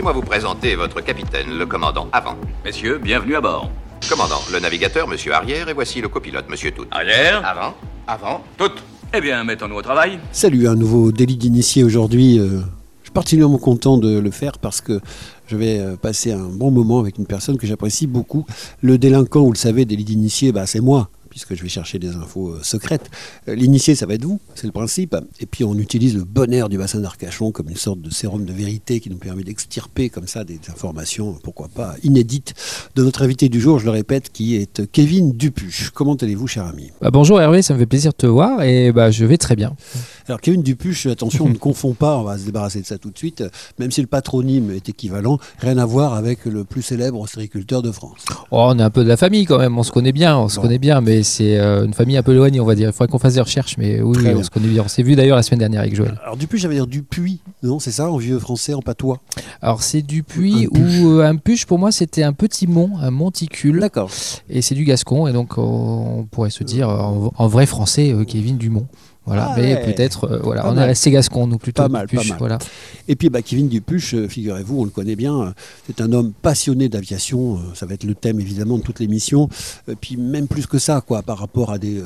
Laissez-moi vous présenter votre capitaine, le commandant Avant. Messieurs, bienvenue à bord. Commandant, le navigateur, monsieur Arrière, et voici le copilote, monsieur Tout. Arrière. Avant, avant. Toutes. Eh bien, mettons-nous au travail. Salut, un nouveau délit d'initié aujourd'hui. euh, je suis particulièrement content de le faire parce que je vais euh, passer un bon moment avec une personne que j'apprécie beaucoup. Le délinquant, vous le savez, délit d'initié, bah, c'est moi puisque je vais chercher des infos euh, secrètes. Euh, L'initié, ça va être vous, c'est le principe. Et puis on utilise le bon air du bassin d'Arcachon comme une sorte de sérum de vérité qui nous permet d'extirper comme ça des informations, pourquoi pas, inédites de notre invité du jour, je le répète, qui est Kevin Dupuche. Comment allez-vous, cher ami? Bah, bonjour Hervé, ça me fait plaisir de te voir et bah, je vais très bien. Alors Kevin Dupuche, attention, on ne confond pas, on va se débarrasser de ça tout de suite, même si le patronyme est équivalent, rien à voir avec le plus célèbre ostréiculteur de France. Oh, on est un peu de la famille quand même, on se connaît bien, on se connaît bien, mais c'est euh, une famille un peu éloignée, on va dire. Il faudrait qu'on fasse des recherches, mais oui, on se connaît bien. On s'est vu d'ailleurs la semaine dernière avec Joël. Alors ça veut dire Dupuis, non C'est ça, en vieux français, en patois Alors c'est du puits Un puche. ou euh, un puche pour moi c'était un petit mont, un monticule, D'accord. et c'est du gascon, et donc on pourrait se dire en, en vrai français euh, Kevin Dumont. Voilà, Ah mais ouais. peut-être, euh, voilà, Pas on mal. est resté gascon, nous plutôt. Pas mal, Dupuche, pas mal. Voilà. Et puis bah, Kevin Dupuche, euh, figurez-vous, on le connaît bien, euh, c'est un homme passionné d'aviation, euh, ça va être le thème évidemment de toute l'émission, puis même plus que ça, quoi, par rapport à des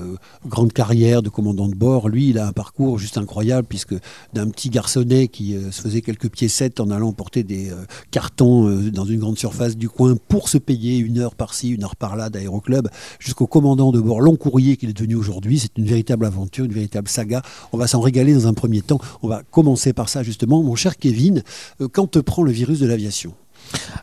grandes carrières de commandant de bord, lui il a un parcours juste incroyable, puisque d'un petit garçonnet qui se faisait quelques sept en allant porter des cartons dans une grande surface du coin pour se payer une heure par-ci, une heure par-là d'aéroclub, jusqu'au commandant de bord long courrier qu'il est devenu aujourd'hui, c'est une véritable aventure, une véritable saga, on va s'en régaler dans un premier temps. On va commencer par ça justement. Mon cher Kevin, euh, quand te prend le virus de l'aviation?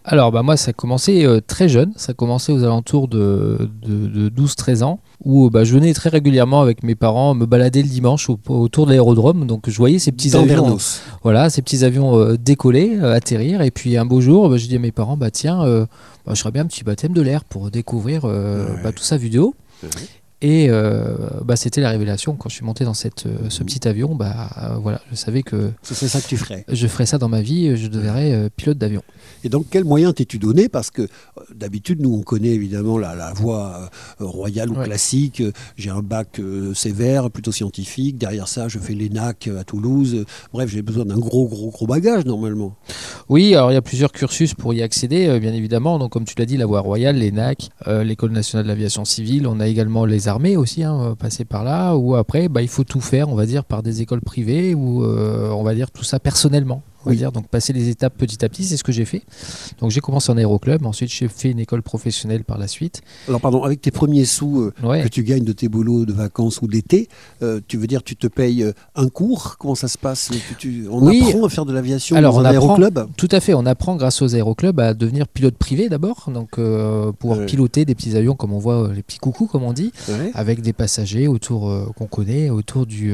Alors, bah, moi, ça a commencé euh, très jeune. Ça a commencé aux alentours de, de, 12-13 ans, où euh, bah, je venais très régulièrement avec mes parents me balader le dimanche au- autour de l'aérodrome. Donc, je voyais ces petits Dans avions, Vernos. voilà, ces petits avions euh, décoller, euh, atterrir. Et puis, un beau jour, bah, je dis à mes parents, bah, tiens, euh, bah, je ferais bien un petit baptême de l'air pour découvrir Ouais. bah, tout ça vidéo. Et euh, bah, c'était la révélation quand je suis monté dans cette, euh, ce petit avion. Bah, euh, voilà, je savais que Ce serait ça que tu ferais. je ferais ça dans ma vie. Je deviendrais euh, pilote d'avion. Et donc, quels moyens t'es-tu donné? Parce que d'habitude, nous, on connaît évidemment la, la voie royale ou Ouais. classique. J'ai un bac sévère, plutôt scientifique. Derrière ça, je fais l'ENAC à Toulouse. Bref, j'ai besoin d'un gros, gros, gros bagage normalement. Oui, alors il y a plusieurs cursus pour y accéder, bien évidemment. Donc, comme tu l'as dit, la voie royale, l'ENAC, l'École nationale de l'aviation civile. On a également les armées aussi, hein, euh, passer par là. Ou après, bah, il faut tout faire, on va dire, par des écoles privées ou euh, on va dire tout ça personnellement. On va Oui. dire, donc passer les étapes petit à petit, c'est ce que j'ai fait. Donc j'ai commencé en aéroclub, ensuite j'ai fait une école professionnelle par la suite. Alors, pardon, avec tes premiers sous euh, Ouais. que tu gagnes de tes boulots de vacances ou d'été, euh, tu veux dire tu te payes euh, un cours? Comment ça se passe? Tu- tu- On Oui. apprend à faire de l'aviation Alors, dans on un apprend- aéroclub? Tout à fait, on apprend grâce aux aéroclubs à devenir pilote privé d'abord, donc euh, pouvoir Ouais. piloter des petits avions comme on voit, les petits coucous comme on dit. Ouais. avec des passagers autour qu'on connaît autour du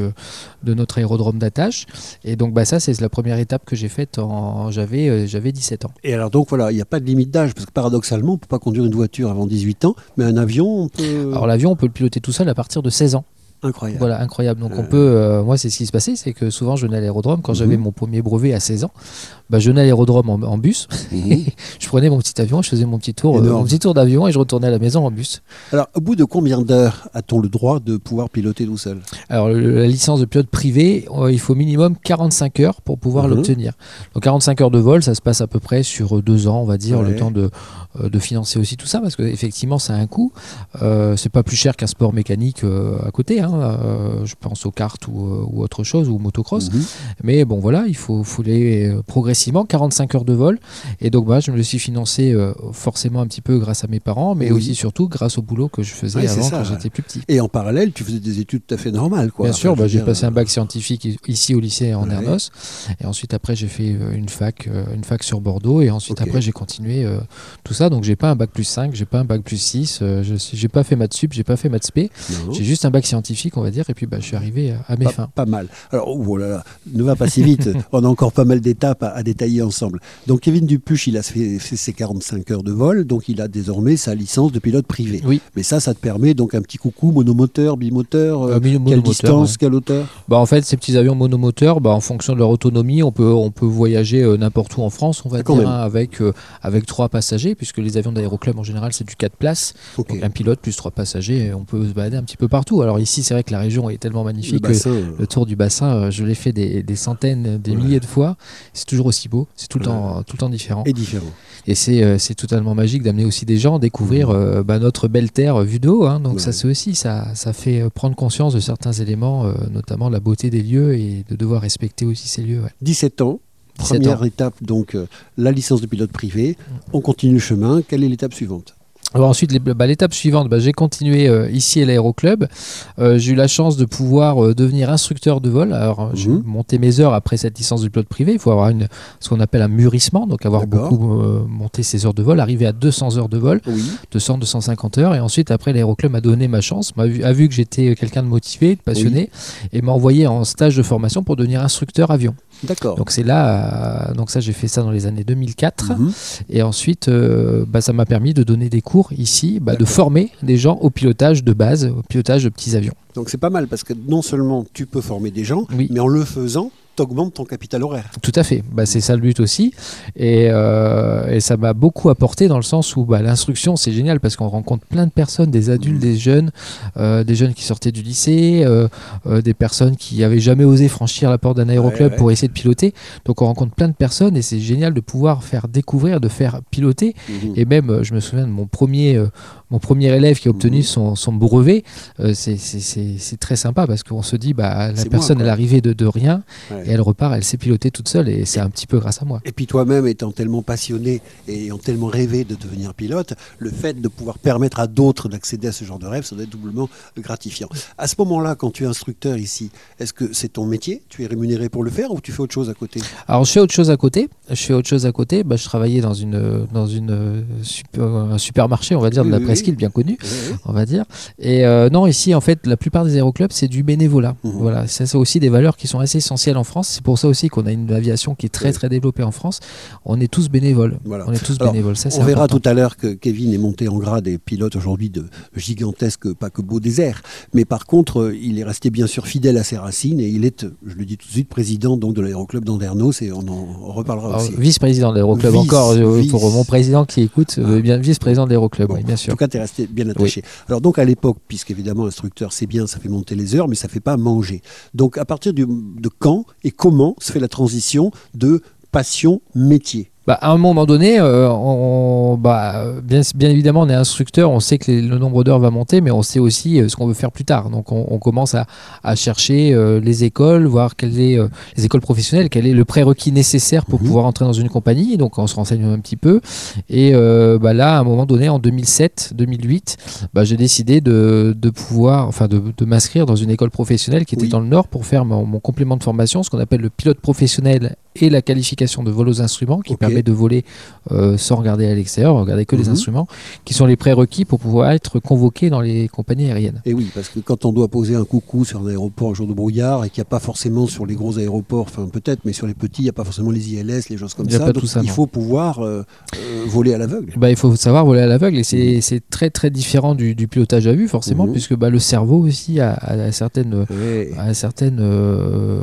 de notre aérodrome d'attache et donc bah ça c'est la première étape que j'ai faite en j'avais euh, j'avais 17 ans. Et alors donc voilà, il n'y a pas de limite d'âge, parce que paradoxalement, on ne peut pas conduire une voiture avant 18 ans, mais un avion, on peut... alors l'avion on peut le piloter tout seul à partir de 16 ans Incroyable. voilà incroyable donc on Euh. peut euh, moi c'est ce qui se passait c'est que souvent je venais à l'aérodrome quand Mhm. j'avais mon premier brevet à 16 ans bah, je venais à l'aérodrome en, en bus Mhm. je prenais mon petit avion je faisais mon petit tour euh, mon petit tour d'avion et je retournais à la maison en bus Alors, au bout de combien d'heures a-t-on le droit de pouvoir piloter tout seul? Alors, le- la licence de pilote privé, euh, il faut minimum 45 heures pour pouvoir Mhm. l'obtenir. Donc, 45 heures de vol, ça se passe à peu près sur deux ans, on va dire, Ouais. le temps de, de financer aussi tout ça, parce qu'effectivement, ça a un coût. C'est pas plus cher qu'un sport mécanique à côté. hein. Euh, je pense aux cartes ou, euh, ou autre chose, ou motocross. Mhm. Mais bon, voilà, il faut, faut aller euh, progressivement, 45 heures de vol. Et donc, bah, je me le suis financé euh, forcément un petit peu grâce à mes parents, mais Oui. aussi surtout grâce au boulot que je faisais avant ça, quand ouais. j'étais plus petit. Et en parallèle, tu faisais des études tout à fait normales, quoi. Bien sûr, bah, j'ai passé un bac scientifique ici au lycée en Ouais. Ernos. Et ensuite, après, j'ai fait une fac, une fac sur Bordeaux. Et ensuite, après, j'ai continué euh, tout ça. Donc, j'ai pas un bac plus 5, j'ai pas un bac plus 6. euh, je suis- j'ai pas fait maths sup, j'ai pas fait maths spé. J'ai juste un bac scientifique, on va dire. Et puis, bah, je suis arrivé à, à mes Pas, fins. pas mal. Alors, oh là là, ne va pas si vite. On a encore pas mal d'étapes à, à détailler ensemble. Donc, Kevin Dupuche, il a fait, fait ses 45 heures de vol, donc il a désormais sa licence de pilote privé. Oui. Mais ça, ça te permet donc un petit coucou monomoteur, bimoteur, euh, quelle monomoteur, distance, ouais. quelle hauteur? Bah, en fait, ces petits avions monomoteurs, bah, en fonction de leur autonomie, on peut, on peut voyager euh, n'importe où en France, on va Ah, dire, hein, avec, euh, avec trois passagers, puisque les avions d'aéroclub en général, c'est du 4 places. Donc un pilote plus trois passagers, on peut se balader un petit peu partout. Alors ici, c'est vrai que la région est tellement magnifique Le que bassin, euh, le tour du bassin, euh, je l'ai fait des, des centaines, des Ouais. milliers de fois. C'est toujours aussi beau, c'est tout le Ouais. temps, tout le temps différent. est différent. Et c'est euh, totalement magique d'amener aussi des gens à découvrir euh, bah, notre belle terre euh, vue de haut. hein. donc Ouais. ça c'est aussi, ça, ça fait euh, prendre conscience de certains éléments, euh, notamment la beauté des lieux et de devoir respecter aussi ces lieux. ouais. 17 ans. 17 Première étape, donc euh, la licence de pilote privé. On continue le chemin. Quelle est l'étape suivante? Alors ensuite, les- bah, l'étape suivante, bah, j'ai continué euh, ici à l'aéroclub. Euh, j'ai eu la chance de pouvoir euh, devenir instructeur de vol. Alors, euh, j'ai Mhm. monté mes heures après cette licence de pilote privé. Il faut avoir une, ce qu'on appelle un mûrissement, donc avoir beaucoup euh, monté ses heures de vol, arriver à 200 heures de vol. Oui. 200, 250 heures. Et ensuite, après, l'aéroclub m'a donné ma chance, m'a vu, a vu que j'étais quelqu'un de motivé, de passionné, et m'a envoyé en stage de formation pour devenir instructeur avion. D'accord. Donc c'est là, euh, donc ça j'ai fait ça dans les années 2004. Mhm. Et ensuite, euh, bah, ça m'a permis de donner des cours ici, bah, de former des gens au pilotage de base, au pilotage de petits avions. Donc c'est pas mal parce que non seulement tu peux former des gens, Oui. mais en le faisant, augmentes ton capital horaire. Tout à fait, bah, c'est ça le but aussi. Et, euh, et ça m'a beaucoup apporté dans le sens où bah, l'instruction, c'est génial parce qu'on rencontre plein de personnes, des adultes, des jeunes, euh, des jeunes qui sortaient du lycée, euh, des personnes qui avaient jamais osé franchir la porte d'un aéroclub Ouais, ouais. pour essayer de piloter. Donc on rencontre plein de personnes et c'est génial de pouvoir faire découvrir, de faire piloter. Mhm. Et même, je me souviens de mon premier, mon premier élève qui a obtenu Mhm. son, son brevet. Euh, c'est- très sympa parce qu'on se dit, bah, la moi, personne, elle arrivée de, de rien Ouais. et elle repart, elle s'est pilotée toute seule et c'est un petit peu grâce à moi. Et puis toi-même étant tellement passionné et ayant tellement rêvé de devenir pilote, le fait de pouvoir permettre à d'autres d'accéder à ce genre de rêve, ça doit être doublement gratifiant. À ce moment-là, quand tu es instructeur ici, est-ce que c'est ton métier? Tu es rémunéré pour le faire ou tu fais autre chose à côté? Alors je fais autre chose à côté. Je fais autre chose à côté. Bah, je travaillais dans une dans une euh, super- un supermarché, on va dire de la Oui, presqu'île bien connu, on va dire. Et euh, non, ici en fait, la plupart des aéroclubs c'est du bénévolat. Mhm. Voilà, ça c'est aussi des valeurs qui sont assez essentielles en France. C'est pour ça aussi qu'on a une aviation qui est très très développée en France. On est tous bénévoles. Voilà. On est tous Alors, bénévoles. Ça On verra important. tout à l'heure que Kevin est monté en grade et pilote aujourd'hui de gigantesques paquebots déserts. Mais par contre, euh, il est resté bien sûr fidèle à ses racines et il est, euh, je le dis tout de suite, président donc de l'aéroclub d'Andernos et on en reparlera Alors, aussi. Vice-président de l'aéroclub Vice, encore vice. pour mon président qui écoute, Ah. bien vice-président de l'aéroclub, Bon, oui, bien En sûr. tout cas, tu es resté bien attaché. Alors donc à l'époque, puisqu'évidemment instructeur c'est bien, ça fait monter les heures, mais ça fait pas manger. Donc à partir du- de quand et comment se fait la transition de passion métier? Bah, à un moment donné, euh, on, bah, bien, bien évidemment, on est instructeur, on sait que les- le nombre d'heures va monter, mais on sait aussi euh, ce qu'on veut faire plus tard. Donc, on, on commence à, à chercher euh, les écoles, voir quelles est euh, les écoles professionnelles, quel est le prérequis nécessaire pour Mhm. pouvoir entrer dans une compagnie. Donc, on se renseigne un petit peu. Et euh, bah, là, à un moment donné, en 2007-2008, bah, j'ai décidé de, de pouvoir, enfin, de, de m'inscrire dans une école professionnelle qui était Oui. dans le Nord pour faire mon, mon complément de formation, ce qu'on appelle le pilote professionnel et la qualification de vol aux instruments, qui permet de voler euh, sans regarder à l'extérieur, regarder que les Mhm. instruments, qui sont les prérequis pour pouvoir être convoqué dans les compagnies aériennes. Et oui, parce que quand on doit poser un coucou sur un aéroport un jour de brouillard et qu'il n'y a pas forcément sur les gros aéroports, enfin peut-être, mais sur les petits, il n'y a pas forcément les ILS, les choses comme Il ça. pas Donc, tout ça, il non. faut pouvoir euh, euh, voler à l'aveugle. Bah, il faut savoir voler à l'aveugle et c'est c'est très très différent du, du pilotage à vue forcément Mhm. puisque bah, le cerveau aussi a, a certaines, a certaines euh,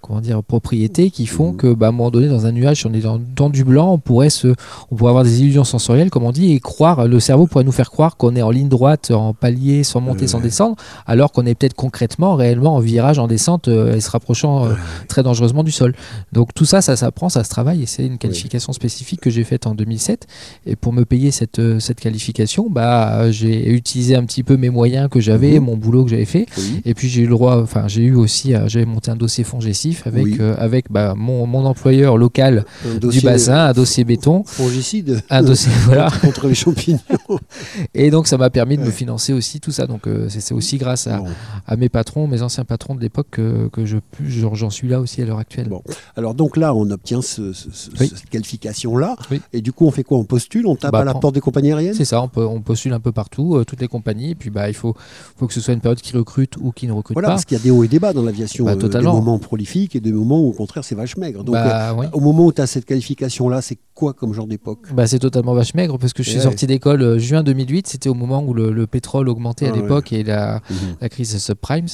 comment dire, propriétés qui font Mhm. que bah, à un moment donné dans un nuage si on est dans, dans du blanc on pourrait, se, on pourrait avoir des illusions sensorielles comme on dit et croire le cerveau pourrait nous faire croire qu'on est en ligne droite en palier sans monter sans descendre alors qu'on est peut-être concrètement réellement en virage en descente euh, et se rapprochant euh, très dangereusement du sol donc tout ça ça s'apprend ça se travaille et c'est une qualification spécifique que j'ai faite en 2007 et pour me payer cette, euh, cette qualification bah j'ai utilisé un petit peu mes moyens que j'avais Mhm. mon boulot que j'avais fait Oui. et puis j'ai eu le droit, enfin j'ai eu aussi, j'avais monté un dossier fongicif avec, Oui. euh, avec bah, mon, mon employeur local du bassin, un dossier béton, Fongicide. un dossier voilà. contre les champignons. Et donc ça m'a permis de me financer aussi tout ça. Donc euh, c'est aussi grâce à, Bon. à mes patrons, mes anciens patrons de l'époque que, que je j'en suis là aussi à l'heure actuelle. Bon. Alors donc là, on obtient ce- ce- ce- Oui. cette qualification-là. Oui. Et du coup, on fait quoi? On postule On tape Bah, à la porte des compagnies aériennes? C'est ça, on, peut, on postule un peu partout, euh, toutes les compagnies, et puis bah, il faut, faut que ce soit une période qui recrute ou qui ne recrute Voilà, pas. parce qu'il y a des hauts et des bas dans l'aviation. Bah, euh, des moments prolifiques et des moments où, au contraire, c'est vache maigre. Donc, Bah, euh, oui. au moment où tu as cette qualification-là, c'est quoi comme genre d'époque? Bah, c'est totalement vache maigre parce que je suis Ouais. sorti d'école euh, juin 2008. C'était au moment où le, le pétrole augmentait à Ah ouais. l'époque et la, Mhm. la crise subprimes.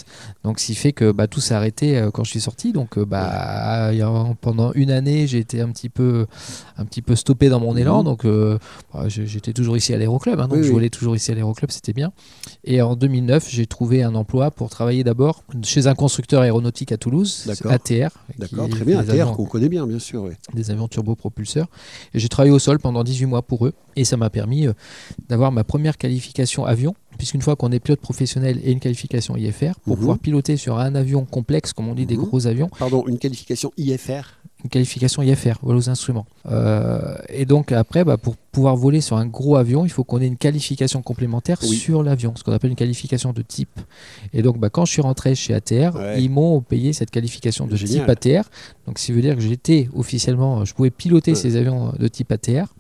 Donc, ce qui fait que bah, tout s'est arrêté euh, quand je suis sorti. Donc, bah, a- pendant une année, j'ai été un petit peu, un petit peu stoppé dans mon élan. Mhm. Donc, bah, j'étais toujours ici à l'Aéroclub. hein, donc, Oui, je oui. volais toujours ici à l'Aéroclub. C'était bien. Et en 2009, j'ai trouvé un emploi pour travailler d'abord chez un constructeur aéronautique à Toulouse. ATR. D'accord, très bien. ATR qu'on connaît bien, bien sûr. des avions turbopropulseurs. Et j'ai travaillé au sol pendant 18 mois pour eux. Et ça m'a permis euh, d'avoir ma première qualification avion, puisqu'une fois qu'on est pilote professionnel et une qualification IFR, pour Mhm. pouvoir piloter sur un avion complexe, comme on dit, des Mhm. gros avions, Pardon, une qualification IFR. une qualification IFR, vol aux instruments. Euh, et donc après, bah, pour pouvoir voler sur un gros avion, il faut qu'on ait une qualification complémentaire Oui. sur l'avion, ce qu'on appelle une qualification de type. Et donc bah, quand je suis rentré chez ATR, Ouais. ils m'ont payé cette qualification de Génial. type ATR. Donc qui veut dire que j'étais officiellement, je pouvais piloter Ouais. ces avions de type ATR.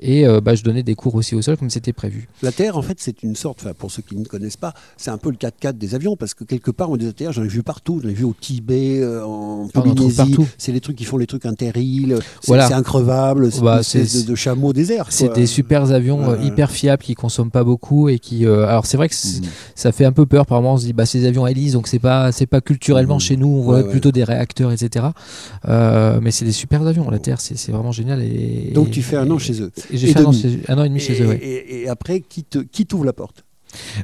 Et euh, bah, je donnais des cours aussi au sol comme c'était prévu. L'ATR, en fait, c'est une sorte, pour ceux qui ne connaissent pas, c'est un peu le 4x4 des avions, parce que quelque part, on des ATR, j'en ai vu partout. J'en ai vu au Tibet, euh, en Ah, Polynésie. C'est les trucs qui font les trucs interîles. C'est Voilà. increvable. C'est Bah, une espèce c'est- de, de chameau désert. C'est des super avions euh, hyper fiables qui consomment pas beaucoup et qui. euh, alors c'est vrai que Mhm. ça fait un peu peur par moment. On se dit bah ces avions hélices donc c'est pas c'est pas culturellement Mhm. chez nous. On voit ouais. plutôt des réacteurs etc. Euh, mais c'est des super avions. La Terre c'est vraiment génial et. Donc, tu fais un et- an chez eux. J'ai fait un an, demi. chez- un an et demi chez eux. ouais. et- après, qui te- qui t'ouvre la porte?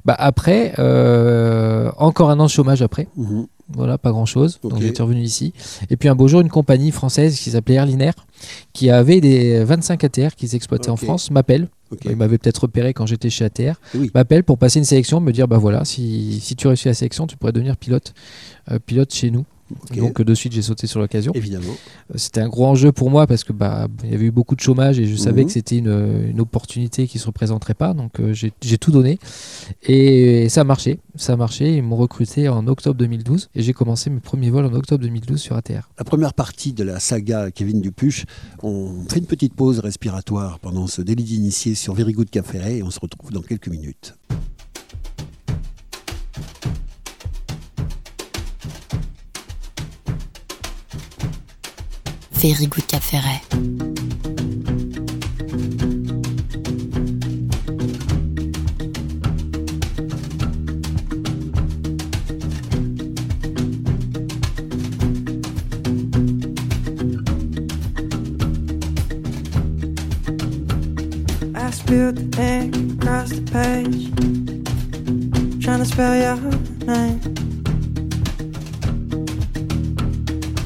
Bah après encore un an de chômage après. Mhm. Voilà, pas grand chose. Donc j'étais revenu ici. Et puis un beau jour, une compagnie française qui s'appelait Airlinair, qui avait des 25 ATR qu'ils exploitaient en. France, m'appelle. Ok. Il m'avait peut-être repéré quand j'étais chez ATR. Oui. M'appelle pour passer une sélection, me dire bah voilà, si, si tu réussis la sélection, tu pourrais devenir pilote, euh, pilote chez nous. Donc euh, de suite, j'ai sauté sur l'occasion. Évidemment. Euh, C'était un gros enjeu pour moi parce que bah il y avait eu beaucoup de chômage et je savais Mhm. que c'était une, une opportunité qui se représenterait pas. Donc euh, j'ai tout donné et ça a marché. Ça a marché. Ils m'ont recruté en octobre 2012 et j'ai commencé mes premiers vols en octobre 2012 sur ATR. La première partie de la saga Kevin Dupuche, on fait une petite pause respiratoire pendant ce délit d'initié sur Very Good Ferret et on se retrouve dans quelques minutes. Very Good Cap Ferret. Spilled the page, trying to spell your.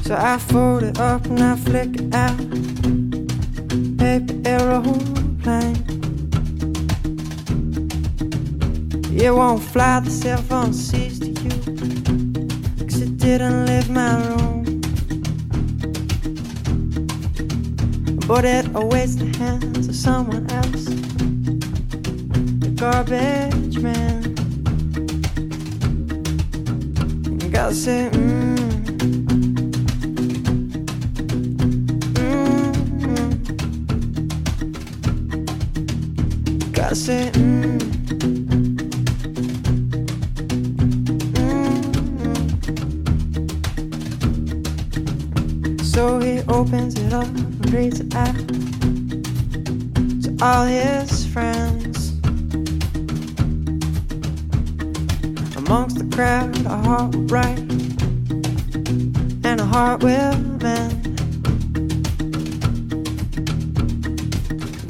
So I fold it up and I flick it out. Paper aeroplane. It won't fly, the cell phone sees to you. Cause it didn't leave my room. But it awaits the hands of someone else. The garbage man. Gotta say, mmm. Mm, it out to all his friends. Amongst the crowd, a heart will bright and a heart will mend.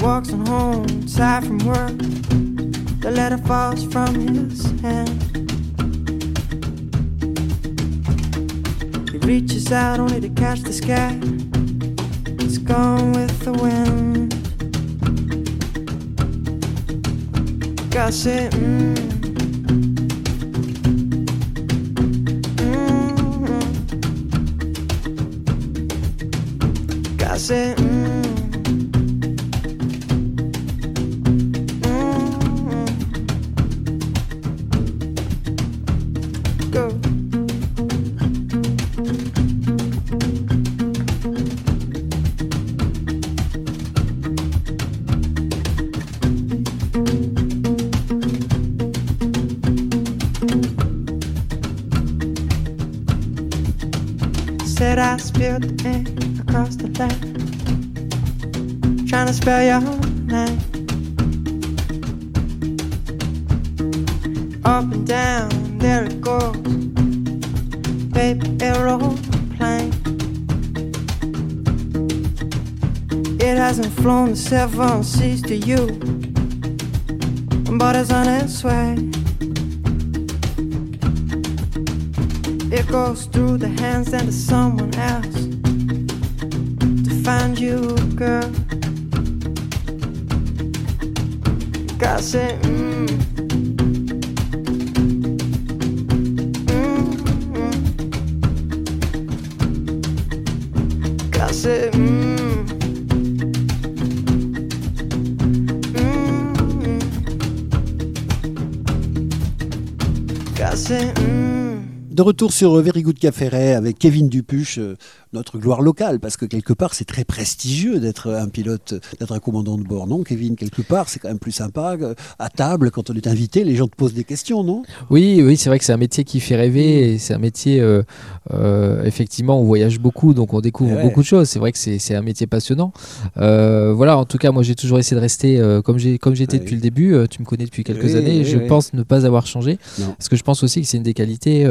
Walks on home, tired from work. The letter falls from his hand. He reaches out only to catch the sky. passing to spell your name. Up and down, there it goes. Baby aeroplane. It hasn't flown the seven seas to you, but it's on its way. It goes through the hands and to someone else to find you, girl. Gotta say, mm. Mm, retour sur euh, Very Good Café avec Kevin Dupuche, euh, notre gloire locale, parce que quelque part c'est très prestigieux d'être un pilote, d'être un commandant de bord, non Kevin? Quelque part c'est quand même plus sympa. euh, À table, quand on est invité, les gens te posent des questions, non? Oui, oui, c'est vrai que c'est un métier qui fait rêver. Et c'est un métier, euh, euh, effectivement, on voyage beaucoup, donc on découvre Eh ouais. beaucoup de choses. C'est vrai que c'est un métier passionnant. Euh, voilà, en tout cas, moi j'ai toujours essayé de rester comme j'étais Oui. depuis le début. Tu me connais depuis quelques Oui, années. oui, je pense ne pas avoir changé. Non. Parce que je pense aussi que c'est une des qualités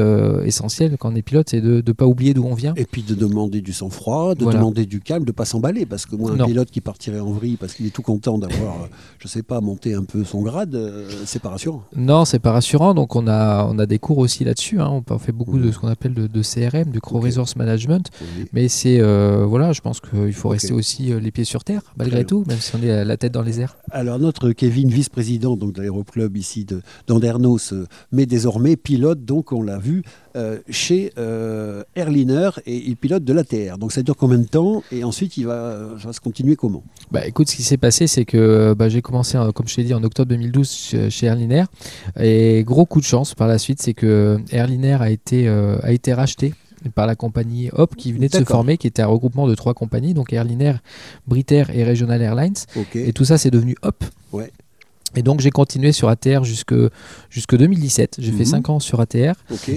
essentielles quand on est pilote, c'est de ne pas oublier d'où on vient. Et puis de demander du sang-froid, de Voilà. demander du calme, de pas s'emballer, parce que moi un Non. pilote qui partirait en vrille parce qu'il est tout content d'avoir, euh, je sais pas, monté un peu son grade, euh, c'est pas rassurant. Non, c'est pas rassurant. Donc on a on a des cours aussi là-dessus. hein. On fait beaucoup de ce qu'on appelle de, de CRM, du Crew Ok. Resource Management. Mais c'est euh, voilà, je pense qu'il faut rester aussi euh, les pieds sur terre malgré tout, même si on est la tête dans les airs. Alors notre Kevin, vice-président donc de l'aéroclub ici de d'Andernos, mais désormais pilote, donc on l'a vu, euh, chez euh, Airliner et il pilote de l'ATR. Donc ça dure combien de temps et ensuite il va, ça va se continuer comment? Bah écoute, ce qui s'est passé, c'est que bah, j'ai commencé, euh, comme je t'ai dit, en octobre 2012 chez, Airliner. Et gros coup de chance par la suite, c'est que Airliner a été, euh, a été racheté par la compagnie Hop qui venait de se former, qui était un regroupement de trois compagnies, donc Airliner, Britair et Regional Airlines. Et tout ça, c'est devenu Hop. Ouais. Et donc j'ai continué sur ATR jusque, jusque 2017. J'ai fait Mhm. 5 ans sur ATR.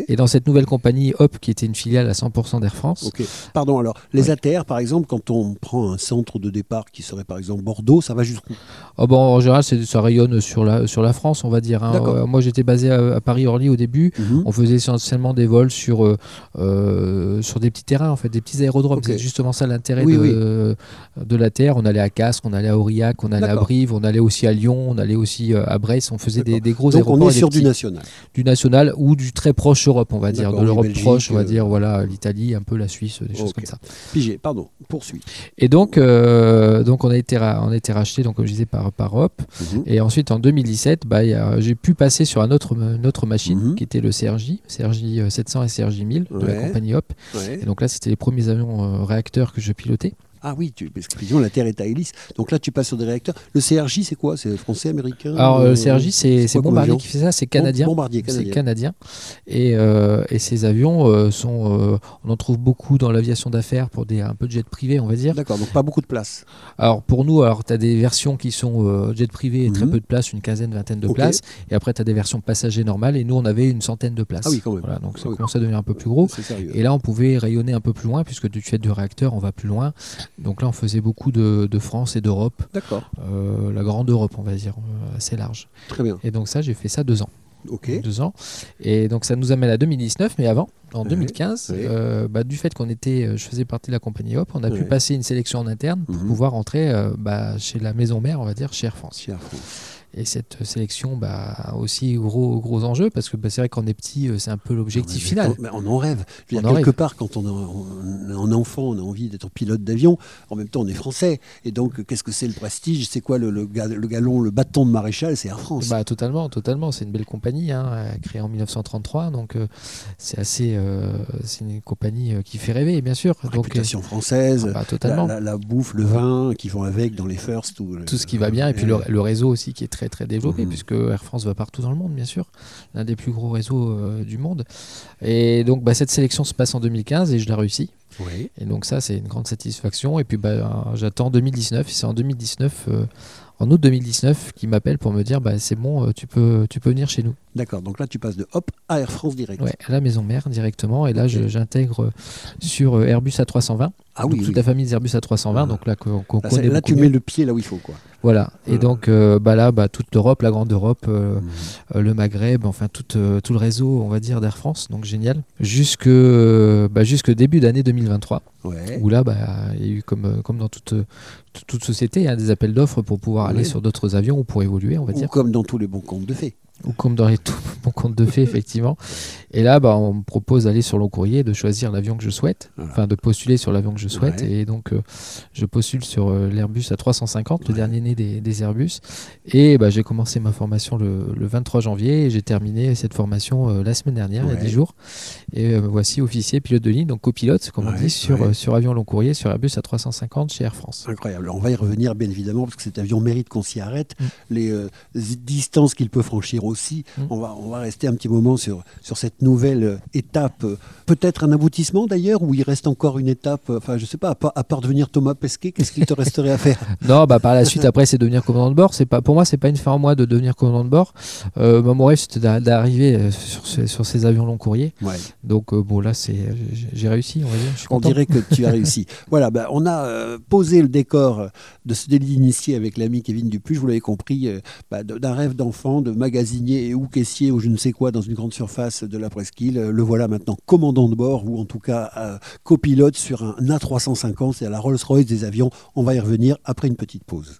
Et dans cette nouvelle compagnie Hop, qui était une filiale à 100% d'Air France. Pardon, alors, les Ouais. ATR, par exemple, quand on prend un centre de départ qui serait par exemple Bordeaux, ça va jusqu'où? Oh bon, en général, ça rayonne sur la, sur la France, on va dire. hein. Euh, moi, j'étais basé à, à Paris-Orly au début. Mhm. On faisait essentiellement des vols sur, euh, euh, sur des petits terrains, en fait, des petits aérodromes. C'est justement ça l'intérêt Oui, de, de la Terre. On allait à Castres, on allait à Aurillac, on allait à. Brive, on allait aussi à Lyon, on allait aussi euh, à Brest. On faisait des, gros Donc aéroports. on est sur du national. du national ou du très proche Europe, on va dire. De l'Europe proche, on va euh, dire, voilà, l'Italie, un peu la Suisse, des choses comme ça. Pigé, pardon, poursuis. Et donc, euh, donc on, a été on a été racheté, donc, comme je disais, par, par. Mhm. Et ensuite, en 2017, bah, j'ai pu passer sur un autre, une autre machine Mhm. qui était le CRJ, CRJ 700 et CRJ 1000 de la compagnie Hop. Ouais. Et donc là, c'était les premiers avions euh, réacteurs que je pilotais. Ah oui, tu, parce qu'effectivement, la Terre est à hélice. Donc là, tu passes sur des réacteurs. Le CRJ, c'est quoi? C'est français, américain? Alors, euh, le CRJ, c'est c'est Bombardier qui fait ça, c'est canadien. Bombardier, C'est canadien. canadien. Et, euh, et ces avions euh, sont. euh, on en trouve beaucoup dans l'aviation d'affaires pour des, un peu de jet privé, on va dire. D'accord, donc pas beaucoup de place. Alors pour nous, alors tu as des versions qui sont euh, jet privé et très Mhm. peu de place, une quinzaine, vingtaine de places. Et après, tu as des versions passagers normales. Et nous, on avait une centaine de places. Ah oui, quand même. Voilà, donc ça Ah oui. commence à devenir un peu plus gros. C'est sérieux. Et là, on pouvait rayonner un peu plus loin, puisque du fait du réacteur, on va plus loin. Donc là, on faisait beaucoup de, de France et d'Europe, D'accord, euh, la grande Europe, on va dire, euh, assez large. très bien. Et donc ça, j'ai fait ça deux ans. Ok. Deux ans. Et donc ça nous amène à 2019, mais avant, en Ouais, 2015, ouais. euh, bah, du fait qu'on était, je faisais partie de la compagnie Hop, on a pu passer une sélection en interne pour Mhm. pouvoir entrer bah, chez la maison mère, on va dire, chez Air France. Chez Air France. Et cette sélection bah, a aussi gros, gros enjeux, parce que bah, c'est vrai qu'on est petit, euh, c'est un peu l'objectif final. on en rêve. Je veux On dire, en quelque rêve. part, quand on, est enfant, on a envie d'être pilote d'avion. En même temps, on est français. Et donc, qu'est-ce que c'est le prestige? C'est quoi le, le, ga- le galon, le bâton de maréchal? C'est Air France. Bah, totalement, totalement. C'est une belle compagnie, hein, créée en 1933, donc euh, c'est assez, euh, c'est une compagnie qui fait rêver, bien sûr. Donc, Réputation française. euh, bah, La, totalement. la- la bouffe, le vin qui vont avec dans les first. Ou le- tout ce qui va bien et puis le réseau aussi qui est très très développé Mhm. puisque Air France va partout dans le monde bien sûr. L'un des plus gros réseaux euh, du monde. Et donc bah, cette sélection se passe en 2015 et je la réussis. Oui. et donc ça c'est une grande satisfaction. Et puis bah, j'attends 2019 et c'est en 2019 euh, en août 2019 qui m'appelle pour me dire bah, c'est bon euh, tu peux tu peux venir chez nous. D'accord. Donc là, tu passes de hop à Air France direct. ouais, à la maison mère directement. Et là j'intègre euh, sur euh, Airbus A320 Ah donc oui, toute oui. la famille des Airbus A320, Ah. donc là qu'on connaît là, tu mieux. mets le pied là où il faut. Quoi. Voilà. Et Ah. donc euh, bah là, bah, toute l'Europe, la grande Europe, euh, Mhm. euh, le Maghreb, enfin tout, tout le réseau, on va dire, d'Air France, donc génial. Jusque, bah, jusque début d'année 2023, Ouais. où là, bah, il y a eu comme, comme dans toute, toute, société, hein, des appels d'offres pour pouvoir aller sur d'autres avions ou pour évoluer, on va Ou dire. comme dans tous les bons contes de fées. Ou comme dans les tout bons comptes de fait, effectivement. Et là, bah, on me propose d'aller sur le courrier, de choisir l'avion que je souhaite, Voilà. enfin de postuler sur l'avion que je souhaite. Ouais. Et donc, euh, je postule sur euh, l'Airbus A350, le dernier né des, des Airbus. Et bah, j'ai commencé ma formation le, le 23 janvier et j'ai terminé cette formation euh, la semaine dernière, il y a Ouais. 10 jours. Et voici officier pilote de ligne, donc copilote, comme on dit, sur, sur avion long courrier, sur Airbus A350 chez Air France. Incroyable. On va y revenir bien évidemment parce que cet avion mérite qu'on s'y arrête. Mm. Les distances qu'il peut franchir aussi. Mm. On, va, on va rester un petit moment sur, sur cette nouvelle euh, étape. Peut-être un aboutissement d'ailleurs où il reste encore une étape. euh, Enfin, je sais pas, à part, à part devenir Thomas Pesquet, qu'est-ce qu'il te resterait à faire? Non, bah par la suite après c'est devenir commandant de bord. C'est pas pour moi c'est pas une fin en moi de devenir commandant de bord. Euh, bah, mon rêve c'était d'a- d'arriver euh, sur, ces- sur ces avions long courrier. Ouais. Donc euh, bon là c'est j'ai- réussi on va dire. Je suis On content. dirait que tu as réussi. voilà, bah, on a euh, posé le décor de ce délit initié avec l'ami Kevin Dupuche, vous l'avez compris, bah, d'un rêve d'enfant, de magasinier ou caissier ou je ne sais quoi dans une grande surface de la presqu'île. Euh, Le voilà maintenant commandant de bord ou en tout cas euh, copilote sur un A350, c'est la Rolls-Royce des avions. On va y revenir après une petite pause.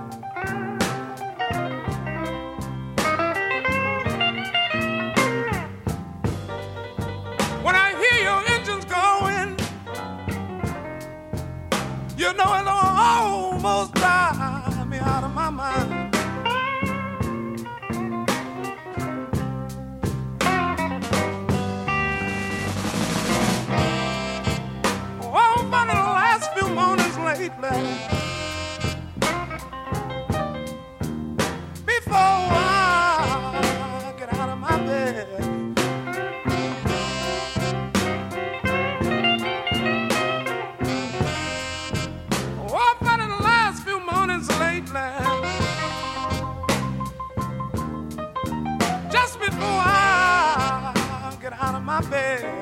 you know it'll almost drive me out of my mind. Oh, but the last few mornings lately, my bed,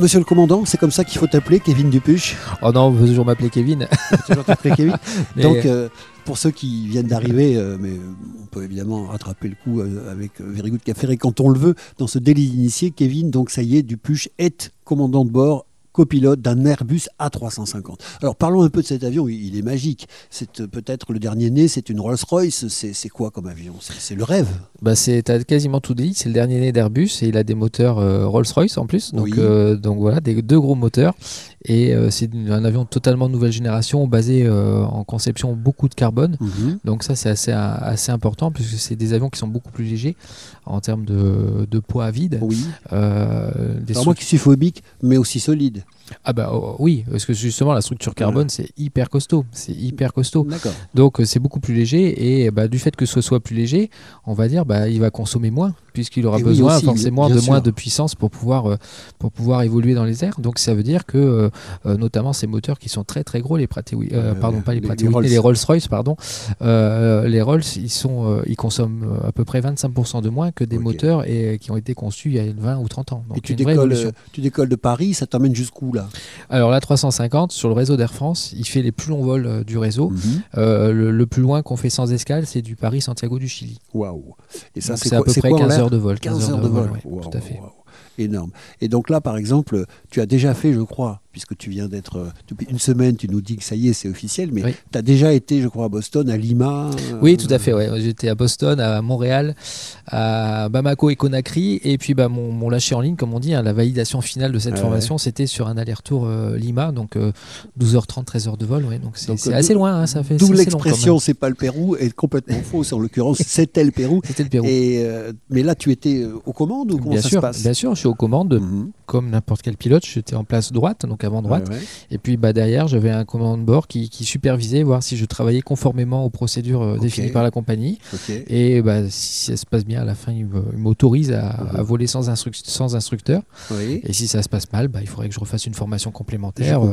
Monsieur le commandant, c'est comme ça qu'il faut t'appeler, Kevin Dupuche. Oh non, on veut toujours m'appeler Kevin. Toujours t'appeler Kevin. Donc, euh, pour ceux qui viennent d'arriver, euh, mais on peut évidemment rattraper le coup euh, avec Very Good Café et quand on le veut, dans ce délit initié, Kevin, donc ça y est, Dupuche est commandant de bord copilote d'un Airbus A350. Alors parlons un peu de cet avion, il est magique. C'est euh, peut-être le dernier né, c'est une Rolls-Royce, c'est c'est quoi comme avion? C'est le rêve. Bah c'est quasiment tout dit. C'est le dernier né d'Airbus et il a des moteurs euh, Rolls-Royce en plus. Donc, Oui. euh, donc voilà, des deux gros moteurs. Et euh, c'est un avion totalement nouvelle génération basé en conception beaucoup de carbone. Mhm. Donc ça c'est assez, assez important puisque c'est des avions qui sont beaucoup plus légers en termes de, de poids à vide. Oui. Euh, des Alors moi qui suis phobique, mais aussi solide. Ah bah oh, oui, parce que justement la structure carbone c'est hyper costaud, c'est hyper costaud. D'accord. Donc euh, c'est beaucoup plus léger et bah, du fait que ce soit plus léger, on va dire bah, il va consommer moins puisqu'il aura Et oui, besoin aussi, forcément de sûr. moins de puissance pour pouvoir, euh, pour pouvoir évoluer dans les airs. Donc ça veut dire que euh, notamment ces moteurs qui sont très très gros, les Pratt euh, pardon pas les, les- les Rolls. Rolls-Royce pardon, euh, les Rolls ils sont ils consomment à peu près 25% de moins que des moteurs et, euh, qui ont été conçus il y a 20 ou 30 ans. Donc Et tu décolles, euh, tu décolles de Paris, ça t'emmène jusqu'où là? Alors la 350 sur le réseau d'Air France, il fait les plus longs vols euh, du réseau. Mhm. Euh, le, le plus loin qu'on fait sans escale, c'est du Paris-Santiago du Chili. Waouh. Et ça c'est à peu près quoi en 15 l'air heures de vol. 15 heures de vol. ouais, Waouh, tout à fait. Énorme. Et donc là, par exemple, tu as déjà fait, je crois, puisque tu viens d'être. euh, Depuis une semaine, tu nous dis que ça y est, c'est officiel, mais Oui. tu as déjà été, je crois, à Boston, à Lima. euh, Oui, tout à fait. Ouais. J'étais à Boston, à Montréal, à Bamako et Conakry. Et puis bah, mon, mon lâcher en ligne, comme on dit, hein, la validation finale de cette formation, c'était sur un aller-retour euh, Lima. Donc euh, 12h30, 13h de vol. Ouais. Donc c'est euh, assez loin. hein, ça fait D'où l'expression c'est pas le Pérou est complètement fausse. En l'occurrence, c'était le Pérou. C'était le Pérou. Et, mais là, tu étais aux commandes ou comment bien ça sûr, se passe? bien sûr, je suis aux commandes, Mhm. comme n'importe quel pilote. J'étais en place droite, donc avant droite. Ouais, ouais. Et puis bah, derrière, j'avais un commandant de bord qui, qui supervisait, voir si je travaillais conformément aux procédures euh, définies par la compagnie. Et bah, si ça se passe bien, à la fin, il m'autorise à, Mhm. à voler sans, instruc- sans instructeur. Oui. Et si ça se passe mal, bah, il faudrait que je refasse une formation complémentaire, euh,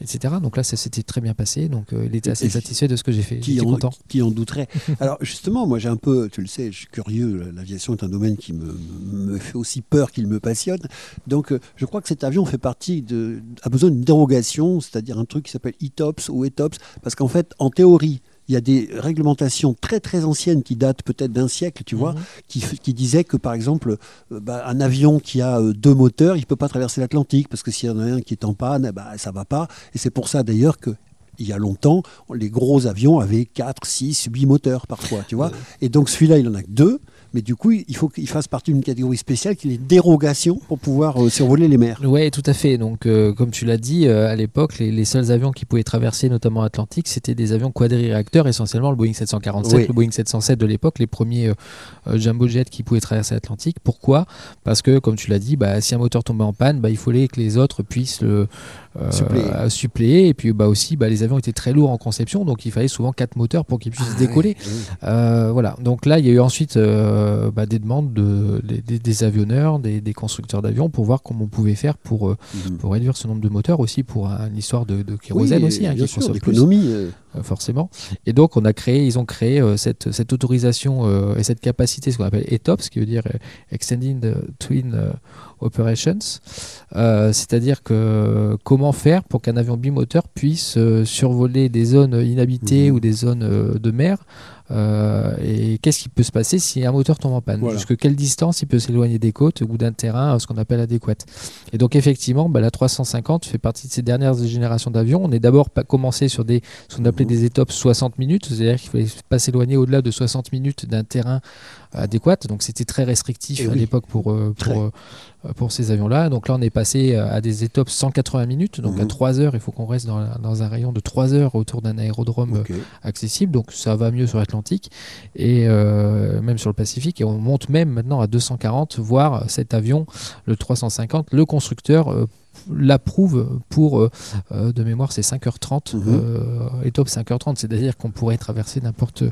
etc. Donc là, ça s'était très bien passé. Donc euh, il était assez Et- satisfait de ce que j'ai fait. qui en, content. qui en douterait. Alors justement, moi j'ai un peu, tu le sais, je suis curieux, l'aviation est un domaine qui me, me fait aussi peur qu'il me passionne. Donc euh, je crois que cet avion fait partie de, a besoin d'une dérogation, c'est-à-dire un truc qui s'appelle ETOPS ou ETOPS, parce qu'en fait, en théorie, il y a des réglementations très très anciennes qui datent peut-être d'un siècle, tu vois, Mhm. qui, disaient que par exemple, euh, bah, un avion qui a euh, deux moteurs, il peut pas traverser l'Atlantique parce que s'il y en a un qui est en panne, eh bah, ça va pas. Et c'est pour ça d'ailleurs que il y a longtemps, les gros avions avaient 4, 6, 8 moteurs parfois, tu vois. Et donc celui-là, il en a que deux, mais du coup, il faut qu'il fasse partie d'une catégorie spéciale qui est les dérogations pour pouvoir euh, survoler les mers. Oui, tout à fait. Donc, euh, comme tu l'as dit, euh, à l'époque, les, les seuls avions qui pouvaient traverser, notamment l'Atlantique, c'était des avions quadriréacteurs, essentiellement le Boeing 747, Oui. le Boeing 707 de l'époque, les premiers jumbo jets qui pouvaient traverser l'Atlantique. Pourquoi? Parce que, comme tu l'as dit, bah, si un moteur tombait en panne, bah, il fallait que les autres puissent le euh, Suppléer. suppléer. Et puis, bah, aussi, bah, les avions étaient très lourds en conception, donc il fallait souvent quatre moteurs pour qu'ils puissent Ah, décoller. oui, oui. Euh, voilà. Donc là, il y a eu ensuite euh, bah, des demandes de, des, avionneurs, des, des constructeurs d'avions pour voir comment on pouvait faire pour, euh, Mhm. pour réduire ce nombre de moteurs aussi pour un- une histoire de, de kérosène Oui, aussi, hein, qui sûr, consomme l'économie. euh, forcément. Et donc, on a créé, ils ont créé cette, cette autorisation et cette capacité, ce qu'on appelle ETOPS, qui veut dire Extending the Twin Operations. C'est-à-dire que comment faire pour qu'un avion bimoteur puisse survoler des zones inhabitées Mhm. ou des zones de mer euh, et qu'est-ce qui peut se passer si un moteur tombe en panne? Voilà. Jusque quelle distance il peut s'éloigner des côtes ou d'un terrain, euh, ce qu'on appelle adéquat Et donc effectivement, bah, la 350 fait partie de ces dernières générations d'avions. On est d'abord pas commencé sur des, ce qu'on appelait des étapes 60 minutes, c'est-à-dire qu'il fallait pas s'éloigner au-delà de 60 minutes d'un terrain adéquat. Donc c'était très restrictif Eh à oui. l'époque pour, euh, pour, euh, pour ces avions-là. Donc là, on est passé euh, à des étapes 180 minutes, donc à Mhm. 3 heures. Il faut qu'on reste dans, un rayon de 3 heures autour d'un aérodrome euh, accessible, donc ça va mieux sur l'Atlantique et euh, même sur le Pacifique. Et on monte même maintenant à 240, voire cet avion, le 350, le constructeur euh, l'approuve pour, euh, euh, de mémoire, c'est 5h30, Mhm. euh, et top 5h30, c'est-à-dire qu'on pourrait traverser n'importe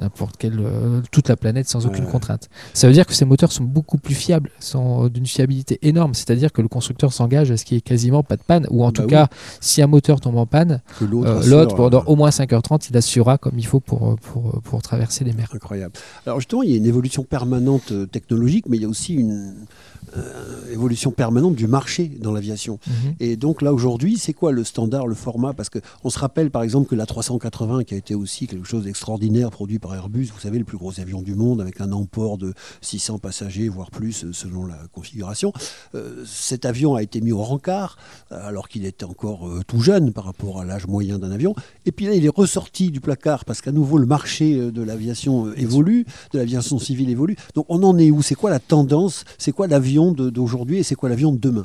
n'importe quelle euh, toute la planète sans aucune contrainte. Ça veut dire que ces moteurs sont beaucoup plus fiables, sont d'une fiabilité énorme, c'est-à-dire que le constructeur s'engage à ce qu'il n'y ait quasiment pas de panne, ou en Bah tout oui. cas, si un moteur tombe en panne, l'autre l'autre, pendant au moins 5h30, il assurera comme il faut pour, pour, pour traverser les mers. Incroyable. Alors justement, il y a une évolution permanente technologique, mais il y a aussi une évolution permanente du marché dans l'aviation. Mhm. Et donc là aujourd'hui, c'est quoi le standard, le format? Parce qu'on se rappelle par exemple que la 380, qui a été aussi quelque chose d'extraordinaire produit par Airbus, vous savez, le plus gros avion du monde, avec un emport de 600 passagers, voire plus, euh, selon la configuration. Euh, cet avion a été mis au rencard, euh, alors qu'il était encore euh, tout jeune par rapport à l'âge moyen d'un avion. Et puis là, il est ressorti du placard, parce qu'à nouveau, le marché de l'aviation évolue, de l'aviation civile évolue. Donc on en est où? C'est quoi la tendance? C'est quoi l'avion d'aujourd'hui? Et c'est quoi l'avion de demain?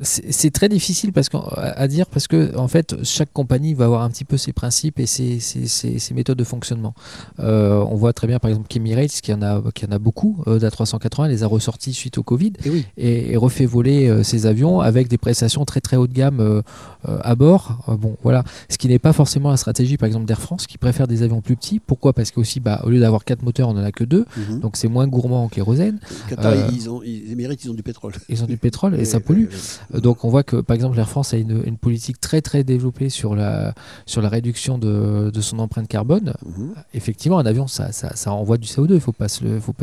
C'est très difficile parce à dire parce que en fait chaque compagnie va avoir un petit peu ses principes et ses, ses- ses- ses méthodes de fonctionnement. Euh, on voit très bien par exemple qu'Emirates qui en a qui en a beaucoup euh, d'A380 les a ressortis suite au Covid Et oui. et, et refait voler euh, ses avions avec des prestations très très haut de gamme à bord. Bon voilà, ce qui n'est pas forcément la stratégie par exemple d'Air France qui préfère des avions plus petits. Pourquoi? Parce qu'aussi bah, au lieu d'avoir quatre moteurs on en a que deux, Mhm. donc c'est moins gourmand en kérosène. Qatar, ils, ont, ils, Émirates, ils ont du pétrole. Ils ont du pétrole et ça pollue. Euh, Donc on voit que par exemple l'Air France a une, une politique très très développée sur la, sur la réduction de, de son empreinte carbone. Mhm. Effectivement, un avion, ça, ça, ça envoie du CO2, il ne faut, pas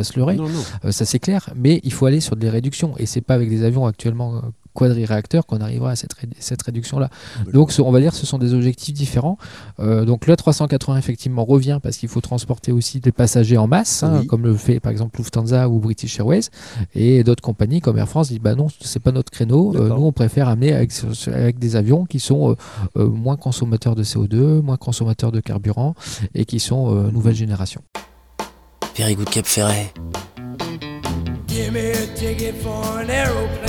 se leurrer. Non, non. Euh, ça c'est clair, mais il faut aller sur des réductions. Et c'est pas avec des avions actuellement euh, quadri-réacteurs qu'on arrivera à cette, ré- cette réduction-là. Donc ce- on va dire que ce sont des objectifs différents. Euh, donc le 380 effectivement revient parce qu'il faut transporter aussi des passagers en masse, hein, Oui. comme le fait par exemple Lufthansa ou British Airways. Et d'autres compagnies comme Air France disent bah non, c'est pas notre créneau. Euh, nous on préfère amener avec, avec des avions qui sont euh, euh, moins consommateurs de CO2, moins consommateurs de carburant et qui sont euh, nouvelle génération. Very good Cap Ferret. Give me a ticket for an aeroplane.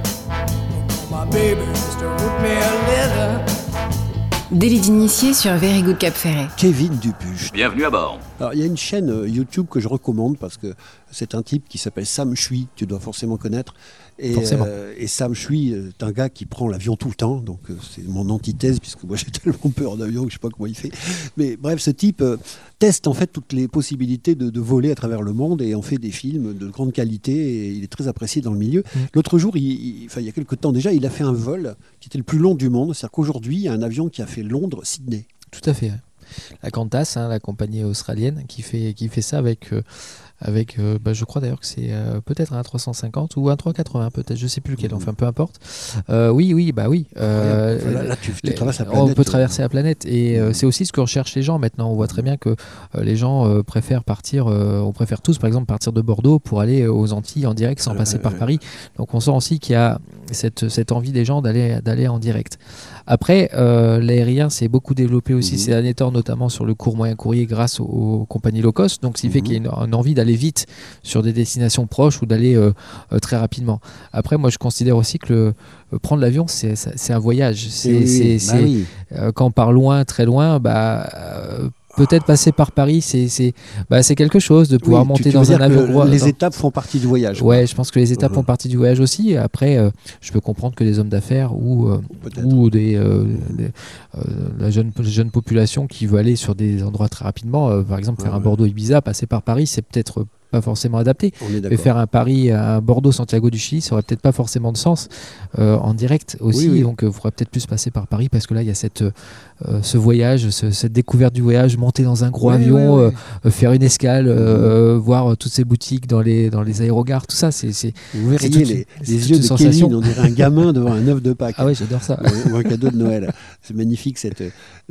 Délit d'initié sur Very Good Cap Ferret. Kevin Dupuche. Bienvenue à bord. Alors, il y a une chaîne euh, YouTube que je recommande parce que c'est un type qui s'appelle Sam Chui, tu dois forcément connaître. Et, Forcément. euh, et Sam Chui euh, est un gars qui prend l'avion tout le temps, donc euh, c'est mon antithèse puisque moi j'ai tellement peur d'avion que je sais pas comment il fait. Mais bref, ce type euh, teste en fait toutes les possibilités de, de voler à travers le monde et en fait des films de grande qualité et il est très apprécié dans le milieu. Mm. L'autre jour, il, il y a quelques temps déjà, il a fait un vol qui était le plus long du monde. C'est-à-dire qu'aujourd'hui, il y a un avion qui a fait Londres-Sydney. Tout à fait. ouais. La Qantas, hein, la compagnie australienne, qui fait, qui fait ça avec, euh, avec euh, bah, je crois d'ailleurs que c'est euh, peut-être un 350 ou un 380, peut-être, je sais plus lequel, enfin peu importe. Oui, oui, bah oui. là, là, tu, tu les- traverses la on planète. peut traverser la planète et euh, c'est aussi ce que recherchent les gens maintenant. On voit très bien que les gens préfèrent partir, on préfère tous par exemple partir de Bordeaux pour aller aux Antilles en direct sans Ouais, passer par. Paris. Donc on sent aussi qu'il y a cette, cette envie des gens d'aller en direct. Après, euh, l'aérien s'est beaucoup développé aussi Mhm. ces derniers temps, notamment sur le court moyen courrier grâce aux, aux compagnies low cost. Donc, ce qui fait Mhm. qu'il y a une, une envie d'aller vite sur des destinations proches ou d'aller euh, euh, très rapidement. Après, moi, je considère aussi que le, prendre l'avion, c'est un voyage. C'est oui, bah oui. euh, quand on part loin, très loin, bah, euh, peut-être passer par Paris, c'est c'est bah, c'est quelque chose de pouvoir Oui, monter tu veux dans dire un avion. Les dans- étapes font partie du voyage. quoi. Ouais, je pense que les étapes font partie du voyage aussi. Après, euh, je peux comprendre que des hommes d'affaires ou, euh, ou des, euh, des- euh, la jeune, jeune population qui veut aller sur des endroits très rapidement, euh, par exemple faire Ouais, un ouais. Bordeaux-Ibiza, passer par Paris, c'est peut-être pas forcément adapté. D'accord. faire un Paris à Bordeaux-Santiago du Chili, ça aurait peut-être pas forcément de sens euh, en direct aussi. Oui, oui. Donc, il faudrait peut-être plus passer par Paris parce que là, il y a cette, euh, ce voyage, ce- cette découverte du voyage, monter dans un gros avion, euh, euh, faire une escale, euh, voir toutes ces boutiques dans les, dans les aérogares, tout ça, c'est. Vous verriez toute les, les yeux de sensation. Kevin, on dirait un gamin devant un œuf de Pâques. Ah ouais, j'adore ça. ou un cadeau de Noël. C'est magnifique cette,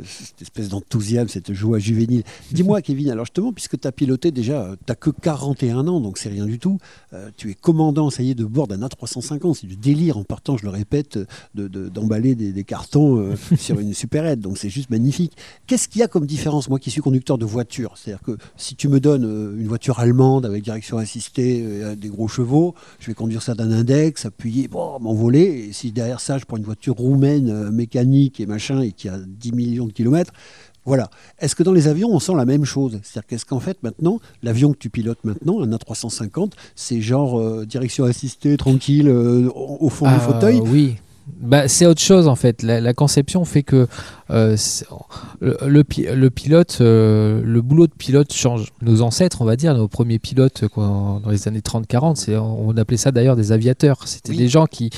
cette espèce d'enthousiasme, cette joie juvénile. Dis-moi, Kevin, alors justement, puisque tu as piloté déjà, tu n'as que 41 ans, donc c'est rien du tout. tu es commandant, ça y est, de bord d'un A350. C'est du délire en partant, je le répète, de- de- d'emballer des, des cartons sur une supérette. Donc c'est juste magnifique. Qu'est-ce qu'il y a comme différence, moi qui suis conducteur de voiture? C'est-à-dire que si tu me donnes euh, une voiture allemande avec direction assistée, euh, des gros chevaux, je vais conduire ça d'un index, appuyer, bon, m'envoler. Et si derrière ça, je prends une voiture roumaine, euh, mécanique et machin, et qui a 10 millions de kilomètres, voilà. Est-ce que dans les avions, on sent la même chose? C'est-à-dire qu'est-ce qu'en fait, maintenant, l'avion que tu pilotes maintenant, un A350, c'est genre euh, direction assistée, tranquille, euh, au au fond du Ah, fauteuil? Oui. Bah, c'est autre chose en fait. La, la conception fait que euh, le, le pi- le pilote, euh, le boulot de pilote change. Nos ancêtres, on va dire, nos premiers pilotes quoi, dans les années 30-40, c'est- on appelait ça d'ailleurs des aviateurs. C'était Oui. des gens qui,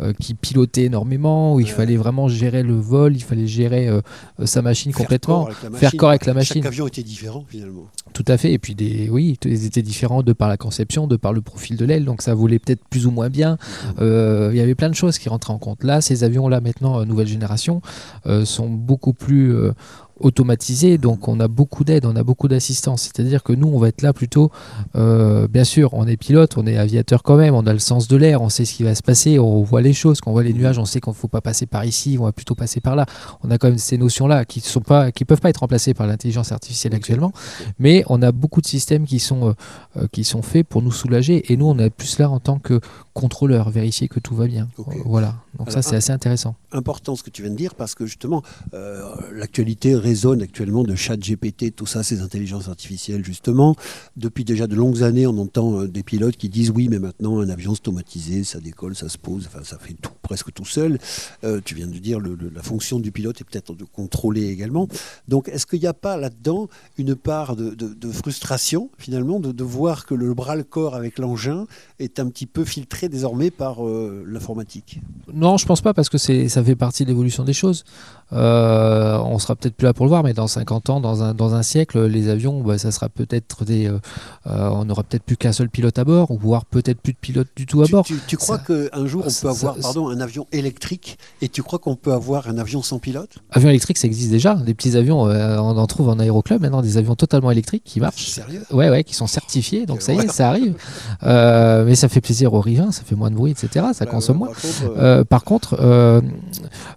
euh, qui pilotaient énormément, où il fallait vraiment gérer le vol, il fallait gérer euh, euh, sa machine Faire complètement, corps faire machine. corps avec la machine. Chaque avion était différent finalement. Tout à fait. Et puis, des, oui, ils étaient différents de par la conception, de par le profil de l'aile. Donc, ça volait peut-être plus ou moins bien. Euh, Il y avait plein de choses qui rentraient en compte. Là, ces avions-là, maintenant, euh, nouvelle génération, euh, sont beaucoup plus euh, automatisés. Donc, on a beaucoup d'aide, on a beaucoup d'assistance. C'est-à-dire que nous, on va être là plutôt. euh, bien sûr, on est pilote, on est aviateur quand même, on a le sens de l'air, on sait ce qui va se passer, on voit les choses. Quand on voit les nuages, on sait qu'on ne faut pas passer par ici, on va plutôt passer par là. On a quand même ces notions-là qui sont pas, qui peuvent pas être remplacées par l'intelligence artificielle actuellement. Mais on a beaucoup de systèmes qui sont, euh, qui sont faits pour nous soulager. Et nous, on est plus là en tant que contrôleur, vérifier que tout va bien. Voilà. Donc Alors, ça, c'est assez intéressant. important ce que tu viens de dire parce que justement euh, l'actualité résonne actuellement de chat GPT, tout ça, ces intelligences artificielles justement. Depuis déjà de longues années, on entend euh, des pilotes qui disent oui, mais maintenant un avion c'est automatisé, ça décolle, ça se pose, enfin ça fait tout presque tout seul. Euh, tu viens de dire le- le- la fonction du pilote est peut-être de contrôler également. Donc est-ce qu'il n'y a pas là-dedans une part de, de- de frustration finalement de, de voir que le bras le corps avec l'engin est un petit peu filtré désormais par euh, l'informatique? Non, je pense pas parce que c'est, ça fait partie de l'évolution des choses. Euh, on sera peut-être plus là pour le voir, mais dans 50 ans, dans un, dans un siècle, les avions, bah, ça sera peut-être des. euh, euh, on n'aura peut-être plus qu'un seul pilote à bord, ou voire peut-être plus de pilote du tout à Tu, bord. tu- tu crois qu'un jour on ça- peut avoir ça- pardon, un avion électrique et tu crois qu'on peut avoir un avion sans pilote? Avion électrique, ça existe déjà. Des petits avions, euh, on en trouve en aéroclub maintenant, des avions totalement électriques qui marchent. Sérieux? Ouais, ouais, qui sont certifiés, donc ça y est, ça arrive. Mais ça fait plaisir aux riverains, ça fait moins de bruit, etc. Ça Bah, consomme moins. contre, par contre, euh,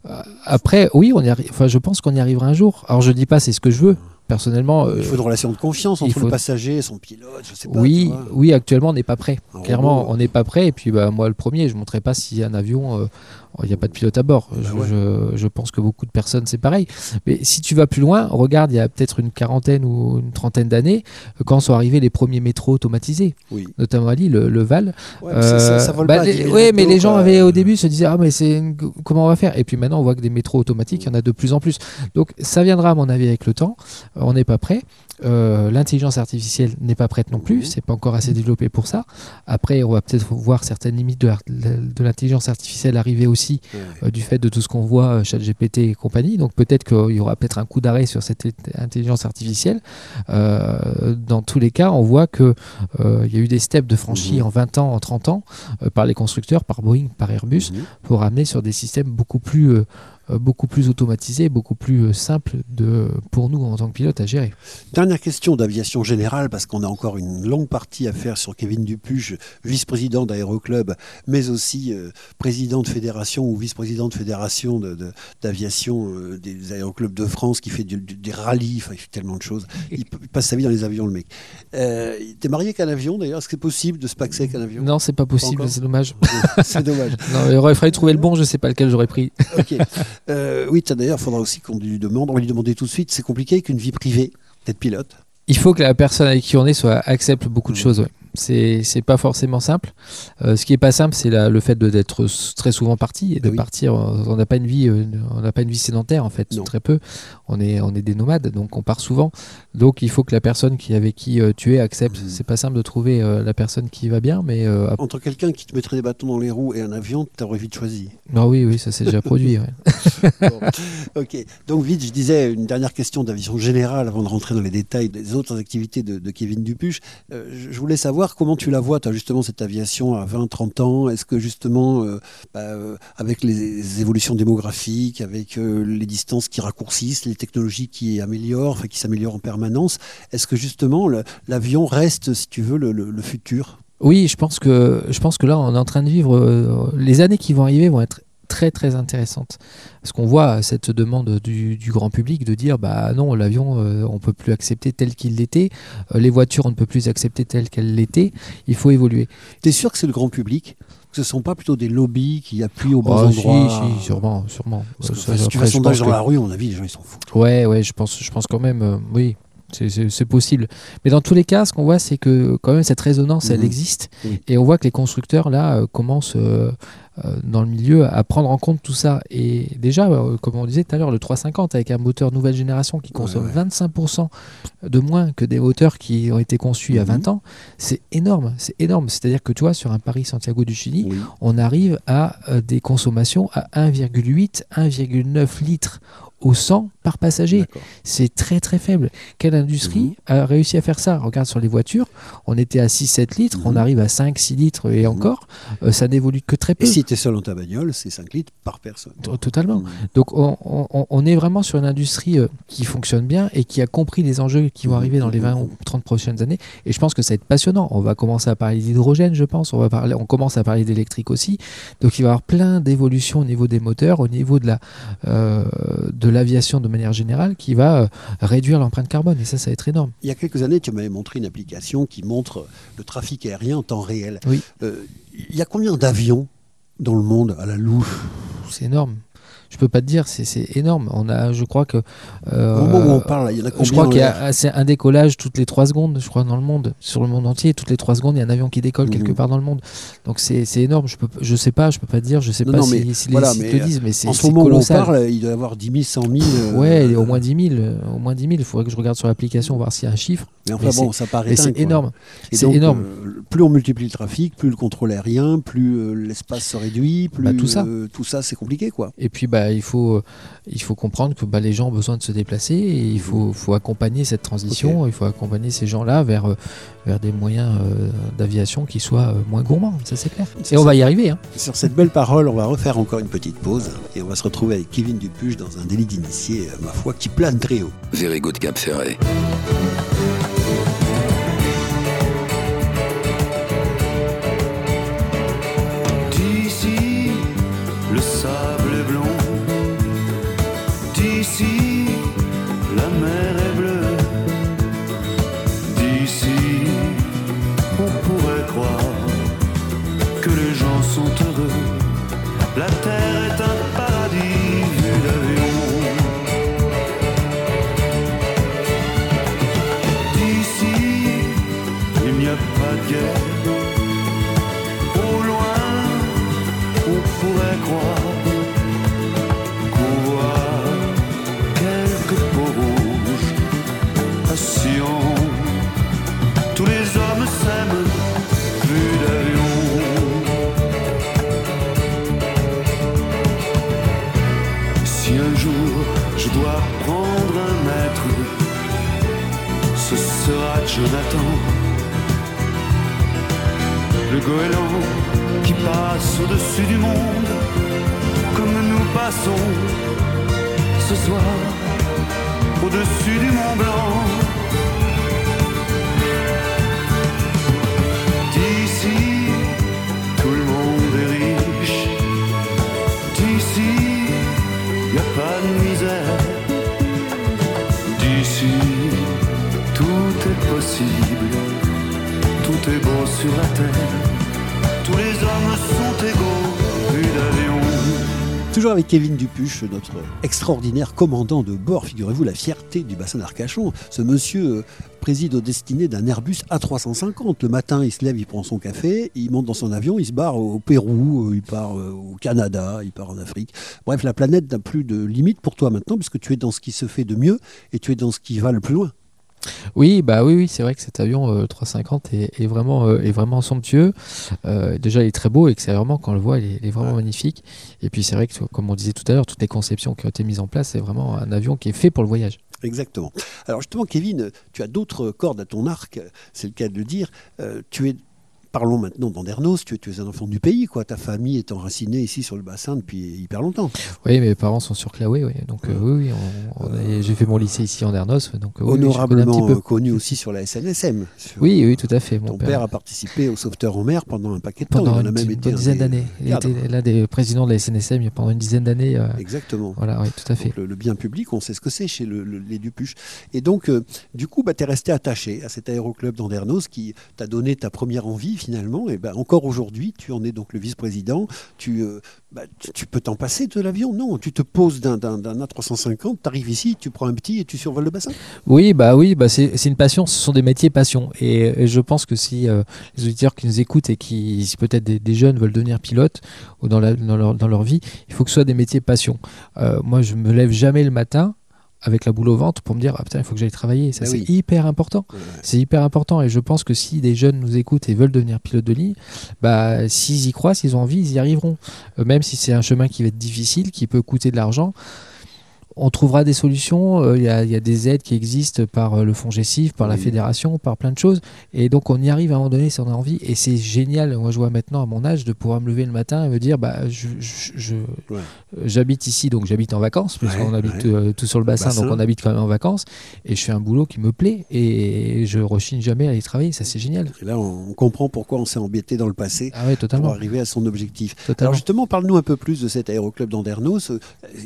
euh, après, oui, on y arri- enfin, je pense qu'on y arrivera un jour. Alors, je dis pas c'est ce que je veux. Personnellement, euh, il faut une relation de confiance entre faut- le passager et son pilote, je sais pas. oui, oui, actuellement, on n'est pas prêt. Un Clairement, robot. on n'est pas prêt. Et puis, bah, moi, le premier, je ne montrerai pas si un avion, euh, il n'y a pas de pilote à bord. Bah je, ouais. je- je pense que beaucoup de personnes, c'est pareil. Mais si tu vas plus loin, regarde, il y a peut-être une quarantaine ou une trentaine d'années, euh, quand sont arrivés les premiers métros automatisés, Oui. notamment à Lille, le, le Val. Ouais, mais ça, ça- ça Euh, vole bah, pas à les- 10 000 ouais, mais les gens avaient au début se disaient ah mais c'est une- comment on va faire? Et puis maintenant on voit que des métros automatiques il y en a de plus en plus donc ça viendra à mon avis avec le temps Euh, on n'est pas prêt Euh, l'intelligence artificielle n'est pas prête non plus Mhm. c'est pas encore assez développé pour ça après on va peut-être voir certaines limites de l'intelligence artificielle arriver aussi Euh, du fait de tout ce qu'on voit euh, ChatGPT et compagnie donc peut-être qu'il y aura peut-être un coup d'arrêt sur cette intelligence artificielle Euh, dans tous les cas on voit que euh, il y a eu des steps de franchis Mhm. en 20 ans en 30 ans par les constructeurs par Boeing par Airbus Mhm. pour amener sur des systèmes beaucoup plus beaucoup plus automatisés beaucoup plus euh, simples de pour nous en tant que pilote à gérer Dernière question d'aviation générale, parce qu'on a encore une longue partie à faire sur Kevin Dupuche, vice-président d'Aéroclub, mais aussi euh, président de fédération ou vice-président de fédération de- de- d'aviation euh, des aéroclubs de France, qui fait du- du- des rallyes, enfin, il fait tellement de choses. Il, passe sa vie dans les avions, le mec. Euh, T'es marié avec un avion, d'ailleurs Est-ce que c'est possible de se paxer avec un avion? Non c'est pas possible c'est dommage C'est dommage. non, il aurait fallu trouver le bon je sais pas lequel j'aurais pris Ok. Euh, oui, d'ailleurs, il faudra aussi qu'on lui demande, on va lui demander tout de suite, c'est compliqué qu'une vie privée d'être pilote Il faut que la personne avec qui on est soit accepte beaucoup de Mhm. choses. ouais. C'est pas forcément simple. Euh, ce qui est pas simple, c'est la- le fait de- d'être très souvent parti et de Ah oui. partir. euh, On n'a pas une vie, euh, on n'a pas une vie sédentaire en fait, Non. très peu. On est on est des nomades, donc on part souvent. Donc il faut que la personne qui avec qui euh, tu es accepte. Mhm. C'est pas simple de trouver euh, la personne qui va bien, mais Entre quelqu'un qui te mettrait des bâtons dans les roues et un avion, t'aurais vite choisi. ah oui oui ça s'est déjà produit. Bon. ok, donc vite, je disais une dernière question d'aviation générale avant de rentrer dans les détails des autres activités de, de Kevin Dupuche. Je voulais savoir comment tu la vois, toi, justement, cette aviation à 20, 30 ans. Est-ce que, justement, euh, bah, euh, avec les évolutions démographiques, avec euh, les distances qui raccourcissent, les technologies qui améliorent, qui s'améliorent en permanence, est-ce que, justement, l'avion reste, si tu veux, le, futur? Oui, je pense que je pense que là on est en train de vivre les années qui vont arriver vont être très très intéressantes parce qu'on voit cette demande du, du grand public de dire bah non l'avion euh, on peut plus accepter tel qu'il l'était. Euh, les voitures on ne peut plus accepter telles qu'elles l'étaient. Il faut évoluer. Tu es sûr que c'est le grand public? Que ce ne sont pas plutôt des lobbies qui appuient aux bons Ah, si, endroits? si, sûrement sûrement. Parce que, Ça, si tu fais sondage dans que- la rue, à mon avis, les gens ils s'en foutent. Ouais, ouais, je pense, je pense quand même, euh, oui, c'est- possible. Mais dans tous les cas, ce qu'on voit, c'est que quand même cette résonance, elle Mhm. existe. Et on voit que les constructeurs, là, euh, commencent euh, dans le milieu à prendre en compte tout ça. Et déjà, euh, comme on disait tout à l'heure, le 350 avec un moteur nouvelle génération qui consomme ouais. 25% de moins que des moteurs qui ont été conçus il y a Mhm. 20 ans, c'est énorme. C'est énorme. C'est-à-dire que tu vois, sur un Paris-Santiago du Chili, Oui. on arrive à euh, des consommations à 1,8, 1,9 litres au 100 par passager. C'est très très faible. Quelle industrie Mhm. a réussi à faire ça? Regarde sur les voitures, on était à 6-7 litres, Mhm. on arrive à 5-6 litres et encore, euh, ça n'évolue que très peu. Et si tu es seul dans ta bagnole, c'est 5 litres par personne. T- Totalement. Mhm. Donc on, on- on est vraiment sur une industrie euh, qui fonctionne bien et qui a compris les enjeux qui vont Mhm. arriver dans les 20 ou 30 prochaines années. Et je pense que ça va être passionnant. On va commencer à parler d'hydrogène, je pense. On, va parler, on commence à parler d'électrique aussi. Donc il va y avoir plein d'évolutions au niveau des moteurs, au niveau de la euh, de l'aviation de manière générale, qui va euh, réduire l'empreinte carbone. Et ça, ça va être énorme. Il y a quelques années, tu m'avais montré une application qui montre le trafic aérien en temps réel. Oui. Euh, il y a combien d'avions dans le monde à la louche? C'est énorme. Je peux pas te dire, c'est- énorme. On a, je crois que. euh, Au moment où on parle, il y en a combien Je crois qu'il y a un décollage toutes les 3 secondes, je crois, dans le monde. Sur le monde entier, toutes les 3 secondes, il y a un avion qui décolle quelque Mhm. part dans le monde. Donc c'est énorme. Je peux, je sais pas, je peux pas te dire, je sais Non, pas non, si, mais si voilà, les sites le disent, mais c'est En ce moment colossal. où on parle, il doit y avoir 10 000, 100 000. euh, Ouais, au moins 10 000. euh, Au moins 10 000. Il faudrait que je regarde sur l'application, voir s'il y a un chiffre. Mais enfin mais bon, ça paraît c'est énorme. C'est énorme. euh, plus on multiplie le trafic, plus le contrôle aérien, plus euh, l'espace se réduit, plus Bah, tout ça. euh, tout ça, c'est compliqué, quoi. Et puis bah, il, faut, il faut comprendre que bah, les gens ont besoin de se déplacer et il faut, faut accompagner cette transition, il faut accompagner ces gens-là vers, euh, vers des moyens euh, d'aviation qui soient euh, moins gourmands, ça c'est clair. Et on va y arriver. Hein. Sur cette belle parole, on va refaire encore une petite pause et on va se retrouver avec Kevin Dupuche dans un délit d'initié, ma foi, qui plane très haut. Very good Cap Ferret. Jonathan le goéland qui passe au-dessus du monde, comme nous passons ce soir au-dessus du Mont Blanc. Toujours avec Kevin Dupuche, notre extraordinaire commandant de bord, figurez-vous, la fierté du bassin d'Arcachon. Ce monsieur euh, préside aux destinées d'un Airbus A350. Le matin, il se lève, il prend son café, il monte dans son avion, il se barre au Pérou, euh, il part euh, au Canada, il part en Afrique. Bref, la planète n'a plus de limite pour toi maintenant, puisque tu es dans ce qui se fait de mieux et tu es dans ce qui va le plus loin. Oui, bah oui, oui, c'est vrai que cet avion euh, 350 est, est vraiment, euh, est vraiment somptueux. Euh, déjà, il est très beau extérieurement quand on le voit, il est, il est vraiment magnifique. Et puis c'est vrai que, comme on disait tout à l'heure, toutes les conceptions qui ont été mises en place, c'est vraiment un avion qui est fait pour le voyage. Exactement. Alors justement, Kevin, tu as d'autres cordes à ton arc, c'est le cas de le dire. Euh, tu es Parlons maintenant d'Andernos, tu, tu es un enfant du pays, quoi. Ta famille est enracinée ici sur le bassin depuis hyper longtemps. Oui, mes parents sont sur Claoué, oui. Donc euh, oui, oui, on- on est- j'ai fait mon lycée ici en Ernos, donc euh, oui, oui, connais un Honorablement petit peu. euh, connu aussi sur la SNSM. Sur- Oui, oui, tout à fait. Mon Ton père, a participé au sauveteur en mer pendant un paquet de temps. pendant a une, même une dizaine d'années. Il était l'un des présidents de la SNSM pendant une dizaine d'années. euh, Exactement. Voilà, oui, tout à fait. Le, le bien public, on sait ce que c'est chez le- le- les Dupuches. Et donc, euh, du coup, bah, tu es resté attaché à cet aéroclub d'Andernos qui t'a donné ta première envie finalement. Et ben encore aujourd'hui, tu en es donc le vice-président. Tu, euh, bah, tu, peux t'en passer de l'avion Non, tu te poses d'un d'un- d'un A350, tu arrives ici, tu prends un petit et tu survoles le bassin. Oui, bah oui, bah c'est c'est une passion, ce sont des métiers passion. Et, je pense que si euh, les auditeurs qui nous écoutent et qui, si peut-être des, jeunes veulent devenir pilotes ou dans leur vie, il faut que ce soit des métiers passion. Euh, moi, je me lève jamais le matin avec la boule au ventre pour me dire ah putain il faut que j'aille travailler. Ça Bah c'est oui. hyper important. C'est hyper important. Et je pense que si des jeunes nous écoutent et veulent devenir pilote de ligne bah s'ils y croient s'ils ont envie ils y arriveront. Euh, même si c'est un chemin qui va être difficile qui peut coûter de l'argent on trouvera des solutions. euh, Il y, a- il y a des aides qui existent par euh, le fonds GESIF, par la Oui. fédération, par plein de choses. Et donc, on y arrive à un moment donné si on a envie. Et c'est génial. Moi, je vois maintenant à mon âge de pouvoir me lever le matin et me dire bah, je, je- je- Ouais. j'habite ici, donc j'habite en vacances, puisqu'on Ouais, habite ouais. euh, tout sur le bassin, bassin. donc on habite quand même en vacances. Et je fais un boulot qui me plaît et je rechigne jamais à aller travailler. Ça, c'est génial. Et là, on comprend pourquoi on s'est embêté dans le passé Ah pour arriver à son objectif. totalement. Alors justement, parle-nous un peu plus de cet aéroclub d'Andernos.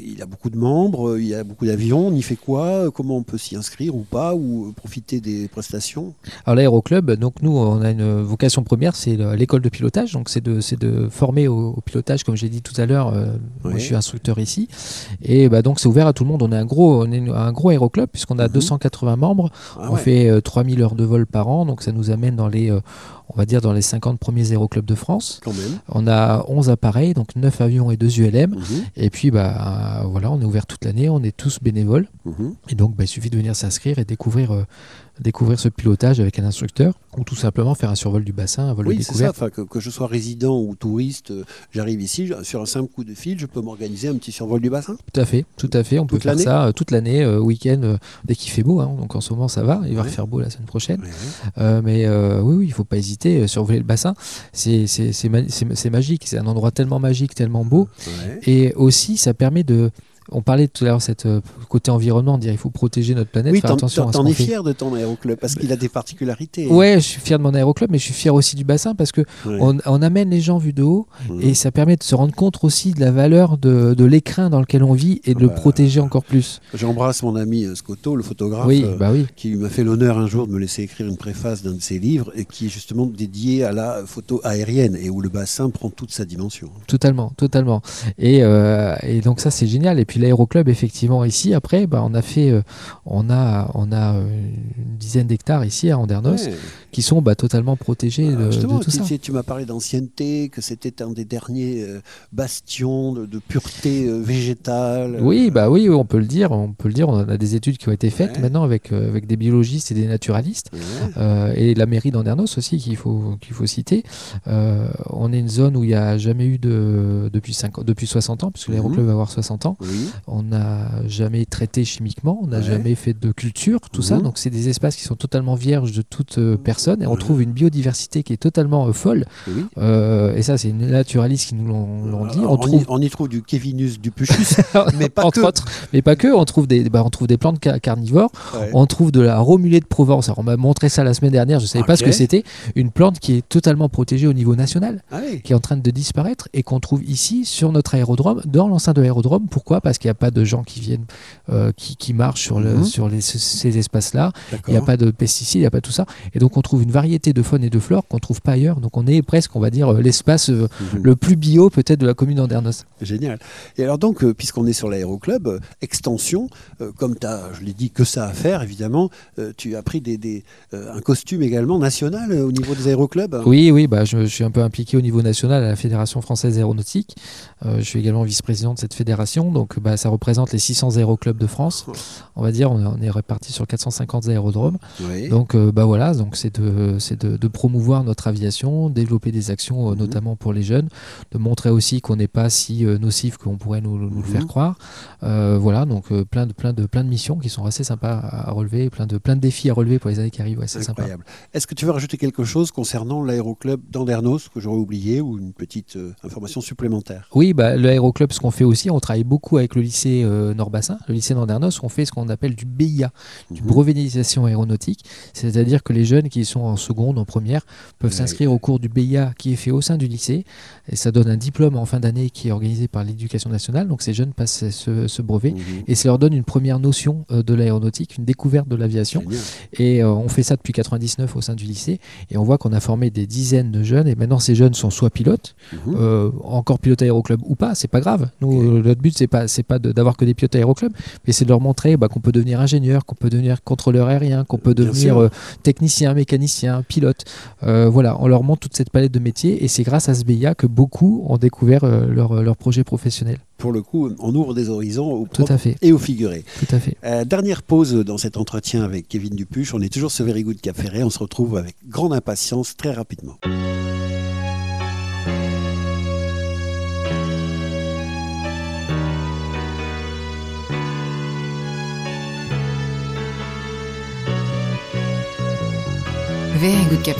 Il a beaucoup de membres, euh, il y a beaucoup d'avions. On y fait quoi Euh, Comment on peut s'y inscrire ou pas Ou euh, profiter des prestations? Alors l'aéroclub, donc nous on a une vocation première, c'est le- l'école de pilotage, donc c'est de, de former au, au pilotage, comme j'ai dit tout à l'heure. euh, Moi je suis instructeur ici, et bah, donc c'est ouvert à tout le monde. On est un gros, on est un gros aéroclub puisqu'on a Mhm. 280 membres. Ah on ouais. fait euh, 3000 heures de vol par an, donc ça nous amène dans les, on va dire dans les 50 premiers aéroclubs de France. Quand même. On a 11 appareils, donc 9 avions et 2 ULM. Mhm, Et puis bah euh, voilà, on est ouvert toute l'année, on est tous bénévoles. mhm. Et donc, bah, il suffit de venir s'inscrire et découvrir, euh, découvrir ce pilotage avec un instructeur ou tout simplement faire un survol du bassin, un vol Oui, de ça. découverte. Enfin, que, que je sois résident ou touriste, euh, j'arrive ici, sur un simple coup de fil, je peux m'organiser un petit survol du bassin Tout à fait, tout à fait. On peut faire ça euh, toute l'année, euh, week-end, dès qu'il fait beau. hein. Donc en ce moment, ça va. Il va Ouais. refaire beau la semaine prochaine. Ouais, mais oui, oui, il faut pas hésiter. survoler le bassin, c'est c'est- c'est ma- c'est- c'est magique. C'est un endroit tellement magique, tellement beau. Ouais. Et aussi, ça permet de. On parlait tout à l'heure, cette euh, côté environnement, dire il faut protéger notre planète, Oui, faire attention t'en es fier de ton aéroclub parce qu'il a des particularités. Ouais, je suis fier de mon aéroclub, mais je suis fier aussi du bassin parce que Ouais. on, on amène les gens vus de haut Mhm. et ça permet de se rendre compte aussi de la valeur de, de l'écrin dans lequel on vit et de le bah, protéger encore plus. J'embrasse mon ami euh, Scotto, le photographe. Oui, euh, bah oui. qui m'a fait l'honneur un jour de me laisser écrire une préface d'un de ses livres et qui est justement dédié à la photo aérienne et où le bassin prend toute sa dimension. Totalement, totalement. Et, euh, et donc ça c'est génial. Et puis l'aéroclub effectivement ici après, bah, on a fait, euh, on a, on a euh, une dizaine d'hectares ici à Andernos Ouais. qui sont bah, totalement protégés Ah, de, justement, de tout tu, ça. tu- m'as parlé d'ancienneté, que c'était un des derniers euh, bastions de, de pureté végétale. Oui, bah oui, on peut le dire, on peut le dire. On a des études qui ont été faites Ouais. maintenant avec, avec des biologistes et des naturalistes. ouais. Et la mairie d'Andernos aussi qu'il faut, qu'il faut citer. On est une zone où il n'y a jamais eu de depuis, 5 depuis 60 ans, puisque Mhm. l'aéroclub va avoir 60 ans. Oui. On n'a jamais traité chimiquement, on n'a Ouais. jamais fait de culture, tout ça. Mhm. Donc c'est des espaces qui sont totalement vierges de toute euh, personne et on Ouais. trouve une biodiversité qui est totalement euh, folle. oui. Euh, et ça, c'est une naturaliste qui nous l'ont dit. On on, trouve y, on y trouve du Kevinus du Puchus, mais pas entre que. autres, mais pas que. On trouve des, bah, on trouve des plantes ca- carnivores. Ouais. On trouve de la romulée de Provence. Alors, on m'a montré ça la semaine dernière. Je savais pas ce que c'était. Une plante qui est totalement protégée au niveau national, Ah oui. qui est en train de disparaître et qu'on trouve ici sur notre aérodrome, dans l'enceinte de l'aérodrome. Pourquoi? Parce qu'il n'y a pas de gens qui viennent, euh, qui, qui marchent sur, le, Mhm. sur les- ce- ces espaces-là. Il n'y a pas de pesticides, il n'y a pas tout ça. Et donc, on trouve une variété de faune et de flore qu'on trouve pas ailleurs. Donc on est presque, on va dire, euh, l'espace euh, Mhm. le plus bio peut-être de la commune d'Andernos. Génial. Et alors donc, puisqu'on est sur l'aéroclub, extension, comme tu as, je l'ai dit, que ça à faire, évidemment, tu as pris des, des, un costume également national au niveau des aéroclubs? Oui, oui, bah, je, je suis un peu impliqué au niveau national à la Fédération française aéronautique. Je suis également vice-président de cette fédération, donc bah, ça représente les 600 aéroclubs de France. On va dire, on est, on est répartis sur 450 aérodromes. Oui. Donc euh, bah voilà, donc c'est de, c'est de, de promouvoir notre aviation, développer des actions euh, Mhm. notamment pour les jeunes, de montrer aussi qu'on n'est pas si euh, nocif qu'on pourrait nous, nous le Mhm. faire croire. Euh, voilà, donc plein de plein de plein de missions qui sont assez sympas à, relever, plein de plein de défis à relever pour les années qui arrivent. Ouais, c'est sympa. Incroyable. Est-ce que tu veux rajouter quelque chose concernant l'aéroclub d'Andernos que j'aurais oublié ou une petite information supplémentaire? Oui, bah, l'aéroclub, ce qu'on fait aussi, on travaille beaucoup avec le lycée euh, Nord-Bassin, le lycée d'Andernos, on fait ce qu'on appelle du BIA, du Mhm. brevet d'initiation aéronautique, c'est-à-dire que les jeunes qui sont en seconde, en première, peuvent s'inscrire au cours du BIA qui est fait au sein du lycée, et ça donne un diplôme en fin d'année qui est organisé par l'éducation nationale, donc ces jeunes passent ce, ce brevet, Mhm. et ça leur donne une première notion euh, de l'aéronautique, une découverte de l'aviation. Et euh, on fait ça depuis 99 au sein du lycée. Et on voit qu'on a formé des dizaines de jeunes. Et maintenant, ces jeunes sont soit pilotes, Mhm. euh, encore pilotes aéroclub ou pas, c'est pas grave. Nous, notre but, c'est pas, c'est pas de- d'avoir que des pilotes aéroclub, mais c'est de leur montrer bah, qu'on peut devenir ingénieur, qu'on peut devenir contrôleur aérien, qu'on peut devenir euh, technicien, mécanicien, pilote. Euh, voilà, on leur montre toute cette palette de métiers. Et c'est grâce à ce BIA que beaucoup ont découvert euh, leur, leur projet professionnel. Pour le coup, on ouvre des horizons au Tout à fait, et au figuré. tout à fait. Euh, dernière pause dans cet entretien avec Kevin Dupuche. On est toujours sur Very Good Cap Ferret. On se retrouve avec grande impatience très rapidement. Very Good Cap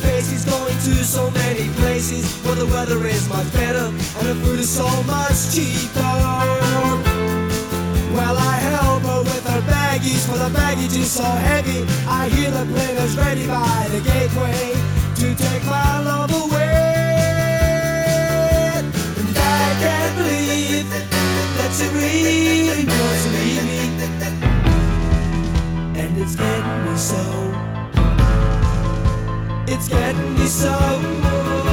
faces going to so many places where the weather is much better and the food is so much cheaper. Well, I help her baggies, for the baggage is so heavy. I hear the plane is ready by the gateway to take my love away. And I can't believe that she really wants me. And it's getting me so. It's getting me so.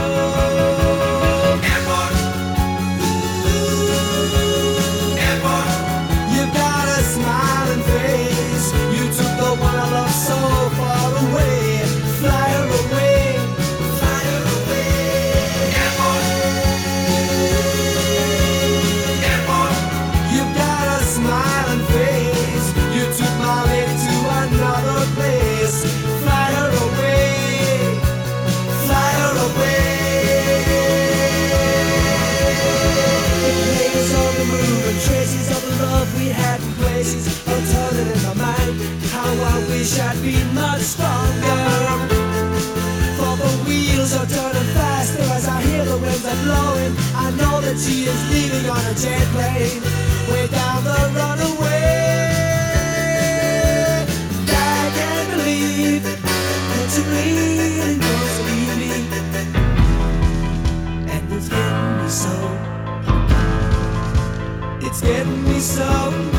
Wish I'd be much stronger. For the wheels are turning faster as I hear the winds are blowing. I know that she is leaving on a jet plane, way down the runaway. I can't believe that she really wants to leave me, and it's getting me so. It's getting me so.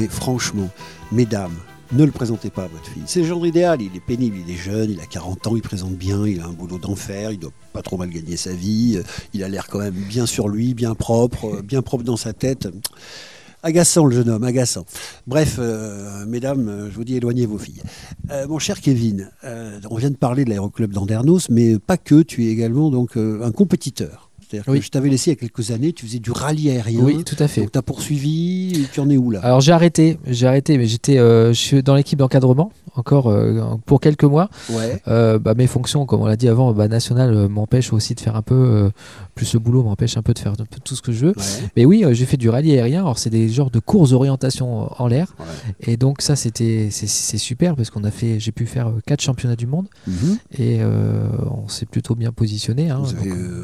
Mais franchement, mesdames, ne le présentez pas à votre fille. C'est le genre idéal, il est pénible, il est jeune, il a 40 ans, il présente bien, il a un boulot d'enfer, il doit pas trop mal gagner sa vie, euh, il a l'air quand même bien sur lui, bien propre, euh, bien propre dans sa tête. Agaçant le jeune homme, agaçant. Bref, euh, mesdames, je vous dis éloignez vos filles. Mon cher Kevin, on vient de parler de l'aéroclub d'Andernos, mais pas que, tu es également donc un compétiteur. Que je t'avais laissé il y a quelques années, tu faisais du rallye aérien. Oui, tout à fait. Donc tu as poursuivi, tu en es où là? Alors j'ai arrêté, j'ai arrêté, mais j'étais euh, je suis dans l'équipe d'encadrement encore euh, pour quelques mois. Ouais. Euh, bah, mes fonctions, comme on l'a dit avant, bah, nationales m'empêchent aussi de faire un peu, plus le boulot m'empêche un peu de faire un peu tout ce que je veux. Mais oui, j'ai fait du rallye aérien. Alors c'est des genres de courses d'orientation en l'air. Et donc ça, c'était c'est super parce qu'on a fait, j'ai pu faire quatre championnats du monde mhm. et on s'est plutôt bien positionné. Hein.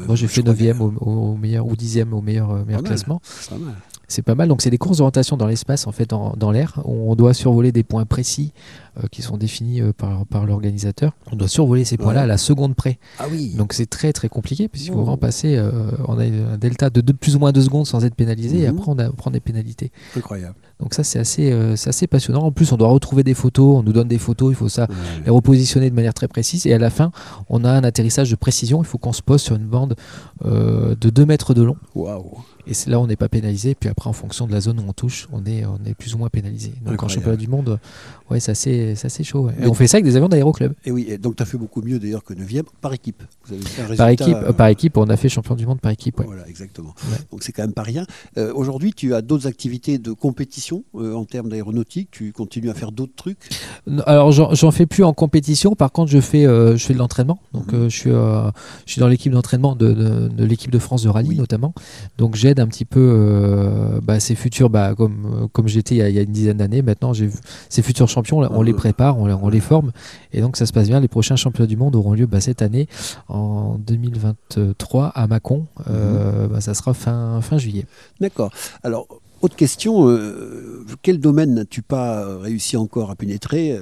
Moi j'ai fait 9e au, meilleur ou dixième au meilleur, euh, meilleur classement. C'est pas mal. Donc c'est des courses d'orientation dans l'espace en fait, dans l'air. On doit survoler des points précis qui sont définis euh, par, par l'organisateur. On doit survoler ces points-là Ouais. à la seconde près. Ah oui. Donc, c'est très, très compliqué, puisqu'il faut vraiment passer. euh, on a un delta de, deux- plus ou moins deux secondes sans être pénalisé, et Mhm. après, on, a- on prend des pénalités. Incroyable. Donc, ça, c'est assez, euh, assez passionnant. En plus, on doit retrouver des photos. On nous donne des photos. Il faut ça Ouais. les repositionner de manière très précise. Et à la fin, on a un atterrissage de précision. Il faut qu'on se pose sur une bande euh, de 2 mètres de long. Waouh. Et là on n'est pas pénalisé. Puis après, en fonction de la zone où on touche, on est, on est plus ou moins pénalisé. Donc en Incroyable. championnat du monde, ouais, c'est assez, c'est assez chaud. ouais. Et on fait ça avec des avions d'aéroclub. Et oui, et donc tu as fait beaucoup mieux d'ailleurs que 9e par équipe. Vous avez fait un Par équipe, euh, par équipe, on a fait champion du monde par équipe. ouais. Voilà, exactement. Ouais. Donc c'est quand même pas rien. Euh, Aujourd'hui, tu as d'autres activités de compétition euh, en termes d'aéronautique? Tu continues à faire d'autres trucs? Non, Alors j'en fais plus en compétition. Par contre, je fais, je fais de l'entraînement. Donc Mhm. je suis, je suis dans l'équipe d'entraînement de, de- de l'équipe de France de rallye Oui. notamment. Donc j'aide un petit peu bah, ces futurs, bah, comme comme j'étais il, y a- il y a une dizaine d'années. Maintenant, j'ai ces futurs champions, là, on les Mhm. Prépare, on, les- on les forme, et donc ça se passe bien. Les prochains championnats du monde auront lieu bah, cette année en 2023 à Mâcon. Euh, bah, ça sera fin fin juillet. D'accord. Alors, autre question. euh, quel domaine n'as-tu pas réussi encore à pénétrer euh,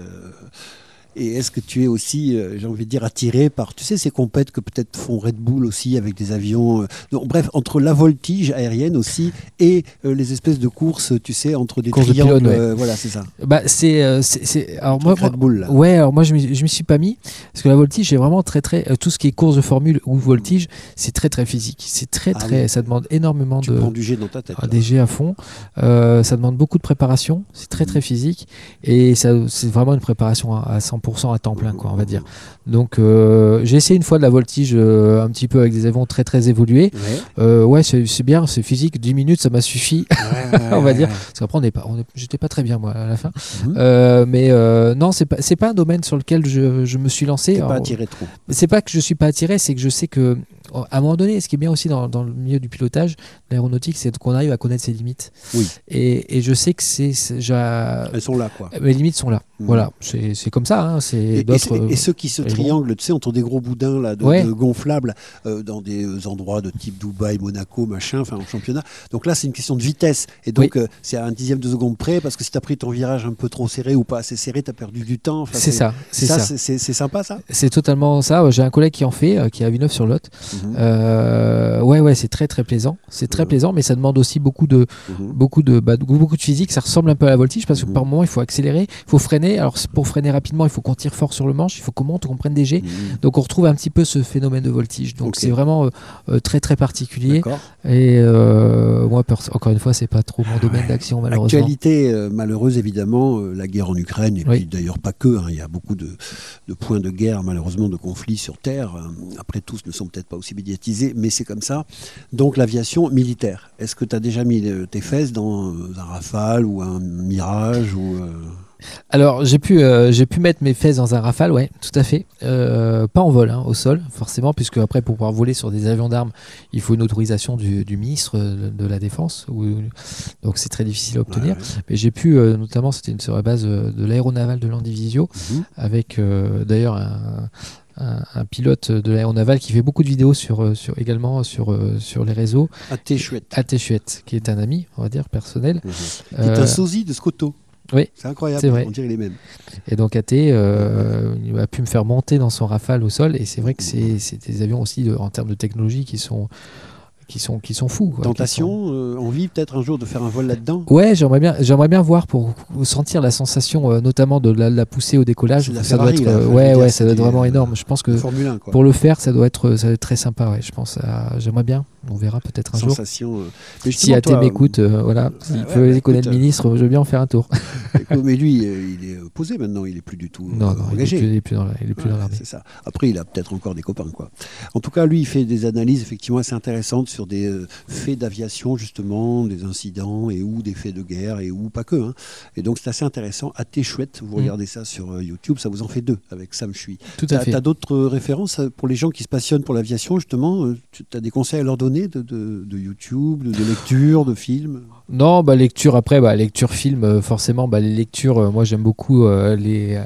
Et est-ce que tu es aussi, euh, j'ai envie de dire, attiré par, tu sais, ces compètes que peut-être font Red Bull aussi avec des avions. euh, donc, bref, entre la voltige aérienne aussi et euh, les espèces de courses, tu sais, entre des Courses de triangles. pylônes, ouais. euh, voilà, c'est ça. Bah c'est, euh, c'est, alors moi, Red Bull, là. Ouais, alors moi je je m'y suis pas mis parce que la voltige c'est vraiment très très euh, tout ce qui est course de formule ou voltige, c'est très très physique. C'est très Ah très oui. ça demande énormément Tu de prends du jet dans ta tête. ah, là. des jets à fond. Euh, ça demande beaucoup de préparation, c'est très très physique et ça c'est vraiment une préparation à, à 100% à temps plein quoi, on va dire. Donc euh, j'ai essayé une fois de la voltige euh, un petit peu avec des avions très très évolués. Ouais. Euh, ouais, c'est bien, c'est physique, 10 minutes ça m'a suffi. on va dire. Parce qu'après, on n'est pas, j'étais pas très bien moi à la fin. Mhm. Mais non, c'est pas, c'est pas un domaine sur lequel je, je me suis lancé. T'es pas Alors, attiré trop. c'est pas que je suis pas attiré, c'est que je sais que à un moment donné, ce qui est bien aussi dans, dans le milieu du pilotage, l'aéronautique, c'est qu'on arrive à connaître ses limites. Oui. Et, et je sais que c'est, Elles sont là, quoi. mes limites sont là. Mhm. Voilà, c'est, c'est comme ça. hein, c'est Et, et ceux qui se euh, trianglent, tu sais, entre des gros boudins là, de, Ouais. de gonflables euh, dans des euh, endroits de type Dubaï, Monaco, machin, enfin en championnat. Donc là, c'est une question de vitesse. Et donc, euh, c'est à un dixième de seconde près, parce que si tu as pris ton virage un peu trop serré ou pas assez serré, tu as perdu du temps. Enfin, c'est ça, c'est ça. c'est- sympa, ça C'est totalement ça. J'ai un collègue qui en fait, euh, qui est à Villeneuve-sur-Lot. Mhm. Euh, ouais, ouais, c'est très très plaisant. C'est très Mhm. plaisant, mais ça demande aussi beaucoup de, Mhm. beaucoup de, bah, beaucoup de physique. Ça ressemble un peu à la voltige parce que Mhm. par moment il faut accélérer, il faut freiner. Alors pour freiner rapidement, il faut qu'on tire fort sur le manche, il faut qu'on monte, qu'on prenne des jets. Mhm. Donc on retrouve un petit peu ce phénomène de voltige. Donc c'est vraiment euh, euh, très très particulier. Et euh, moi, encore une fois, c'est pas trop mon domaine d'action malheureusement. Actualité euh, malheureuse, évidemment, la guerre en Ukraine, et Oui. puis d'ailleurs pas que, hein, il y a beaucoup de, de points de guerre, malheureusement, de conflits sur Terre. Après, tous ne sont peut-être pas aussi médiatisés, mais c'est comme ça. Donc l'aviation militaire, est-ce que tu as déjà mis tes fesses dans un Rafale ou un Mirage ou, Alors j'ai pu, euh, j'ai pu mettre mes fesses dans un Rafale, ouais, tout à fait. Euh, pas en vol, hein, au sol, forcément, puisque après pour pouvoir voler sur des avions d'armes, il faut une autorisation du, du ministre de, la Défense, donc c'est très difficile à obtenir. Ouais, Mais j'ai pu, euh, notamment, c'était sur la base de l'aéronaval de Landivisio, Mhm. avec d'ailleurs un, un- un pilote de l'aéronaval qui fait beaucoup de vidéos sur, sur également sur, sur les réseaux, t'es chouette. Até Chouette, qui est un ami, on va dire, personnel. Mhm. Qui est un sosie de Scotto. Oui. C'est incroyable, C'est vrai. on dirait les mêmes. Et donc AT euh, a pu me faire monter dans son Rafale au sol. Et c'est vrai que c'est c'est des avions aussi de- en termes de technologie qui sont qui sont, qui sont fous. quoi, qui sont- Tentation, euh, envie peut-être un jour de faire un vol là-dedans Ouais, j'aimerais bien, j'aimerais bien voir pour sentir la sensation, euh, notamment de la, la poussée au décollage. La Ça doit Ferrari, être, là. euh, ouais, dire, ouais, ça doit être vraiment euh, énorme. Je pense que Formule 1, quoi. pour le faire, ça doit être, ça doit être très sympa. Ouais, je pense. J'aimerais bien. On verra peut-être un jour. Sensation. euh. Mais Si AT m'écoute, euh, voilà, s'il ouais, peut bah, connaître écoute, le ministre, je veux bien en faire un tour. euh, Mais lui, euh, il est posé maintenant, il est plus du tout non, euh, non, engagé. il est plus dans la- il est plus dans l'armée. c'est ça. Après, il a peut-être encore des copains, quoi. En tout cas, lui, il fait des analyses effectivement assez intéressantes sur des euh, faits d'aviation, justement, des incidents et ou des faits de guerre et ou pas que. hein. Et donc, c'est assez intéressant. AT chouette, vous Mm. regardez ça sur euh, YouTube, ça vous en fait deux avec Sam Chui. Tout à T'as fait. as, d'autres euh, références pour les gens qui se passionnent pour l'aviation, justement Tu as des conseils à leur donner de, de- de YouTube, de, de lecture, de films? Non, bah lecture après, bah lecture film, forcément, bah les lectures, moi j'aime beaucoup euh, les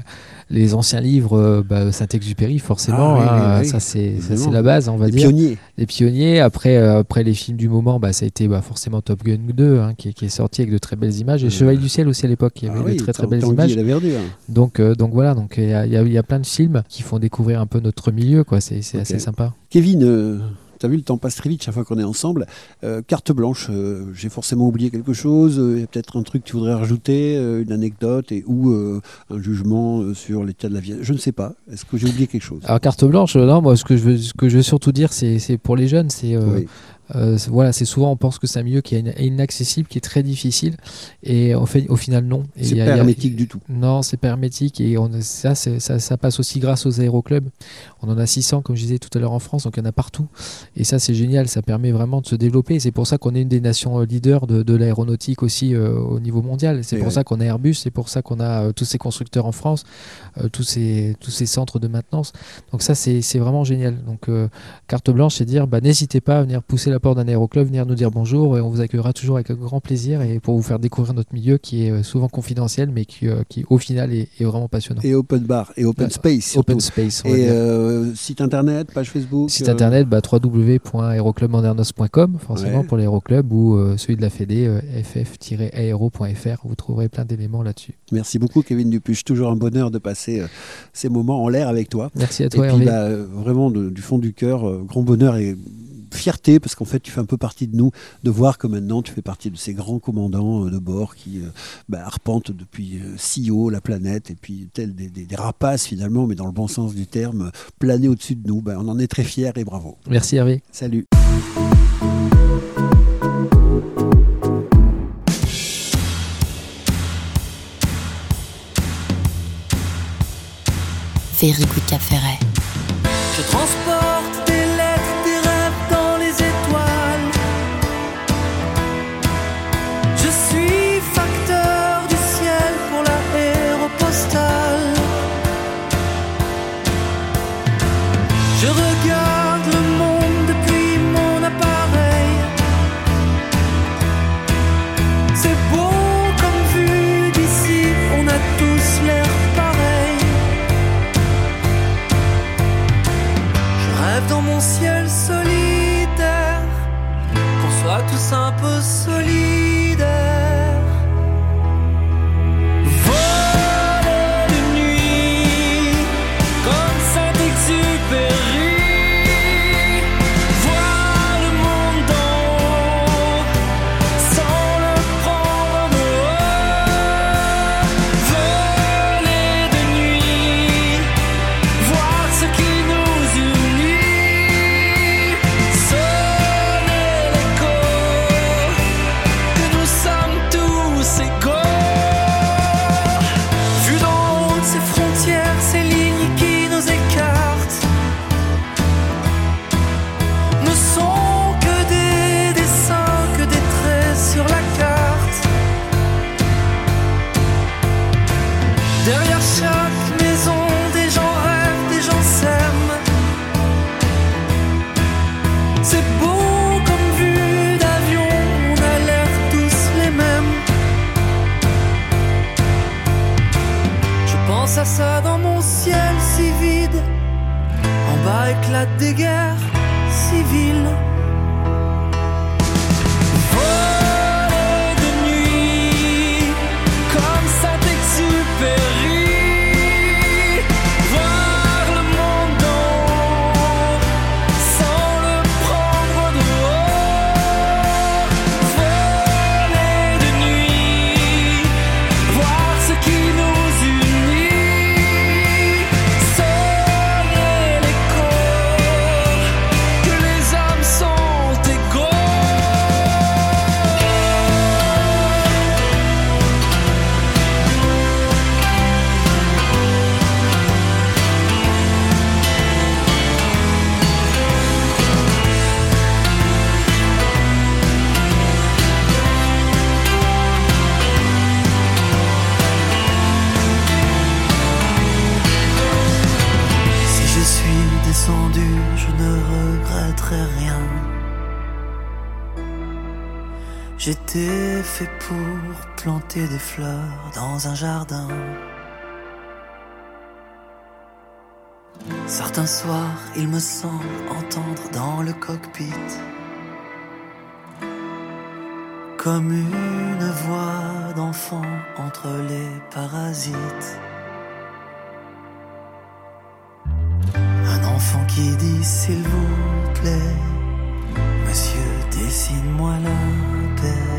les anciens livres, euh, bah, Saint-Exupéry, forcément, Ah hein, oui, oui. ça c'est la base, on va Les dire. pionniers. Les pionniers. Après, euh, après les films du moment, bah, ça a été bah, forcément Top Gun 2, hein, qui, est- qui est sorti avec de très belles images. Et Euh, Chevalier du ciel aussi à l'époque, il y avait Ah de oui, très très belles images. la verdure. Donc, euh, donc voilà, donc il y, a- y a- y a plein de films qui font découvrir un peu notre milieu, quoi. C'est assez sympa. Kevin, euh, t'as vu, le temps passe très vite chaque fois qu'on est ensemble. Euh, carte blanche, euh, j'ai forcément oublié quelque chose. euh, Il y a peut-être un truc que tu voudrais rajouter, euh, une anecdote et ou euh, un jugement euh, sur l'état de la vie. Je ne sais pas. Est-ce que j'ai oublié quelque chose? Alors carte blanche, euh, non, moi ce que je veux, ce que je veux surtout dire, c'est pour les jeunes, c'est euh, Oui. Euh, voilà, c'est souvent on pense que c'est un milieu qui est in- inaccessible, qui est très difficile, et fait, au final non. C'est il y a- pas hermétique du tout. Non, c'est pas hermétique et on, ça, ça, ça passe aussi grâce aux aéroclubs. On en a 600, comme je disais tout à l'heure en France, donc il y en a partout. Et ça, c'est génial, ça permet vraiment de se développer. C'est pour ça qu'on est une des nations euh, leaders de, de l'aéronautique aussi euh, au niveau mondial. C'est pour ça qu'on a Airbus, c'est pour ça qu'on a euh, tous ces constructeurs en France, tous, ces, tous ces centres de maintenance. Donc ça, c'est c'est vraiment génial. Donc carte blanche, c'est dire, bah, n'hésitez pas à venir pousser la porte d'un aéroclub, venir nous dire bonjour, et on vous accueillera toujours avec un grand plaisir et pour vous faire découvrir notre milieu qui est euh, souvent confidentiel, mais qui, euh, qui au final est, est vraiment passionnant. Et open bar et open Euh, space. surtout. Open space. on Et euh, site internet, page Facebook. Site euh, internet bah, forcément Ouais. pour l'aéroclub ou euh, celui de la Fédé ff-aero.fr vous trouverez plein d'éléments là-dessus. Merci beaucoup, Kevin Dupuche. Toujours un bonheur de passer ces moments en l'air avec toi. Merci à Et toi puis, Hervé. bah, vraiment, de- du fond du cœur, grand bonheur et fierté, parce qu'en fait, tu fais un peu partie de nous, de voir que maintenant, tu fais partie de ces grands commandants euh, de bord qui euh, bah, arpentent depuis euh, si haut la planète, et puis tels des, des- des rapaces, finalement, mais dans le bon sens du terme, planer au-dessus de nous. Bah, on en est très fiers et bravo. Merci Hervé. Salut. Very Good J'étais fait pour planter des fleurs dans un jardin. Certains soirs, il me semble entendre dans le cockpit comme une voix d'enfant entre les parasites. Un enfant qui dit s'il vous plaît, monsieur, dessine-moi la there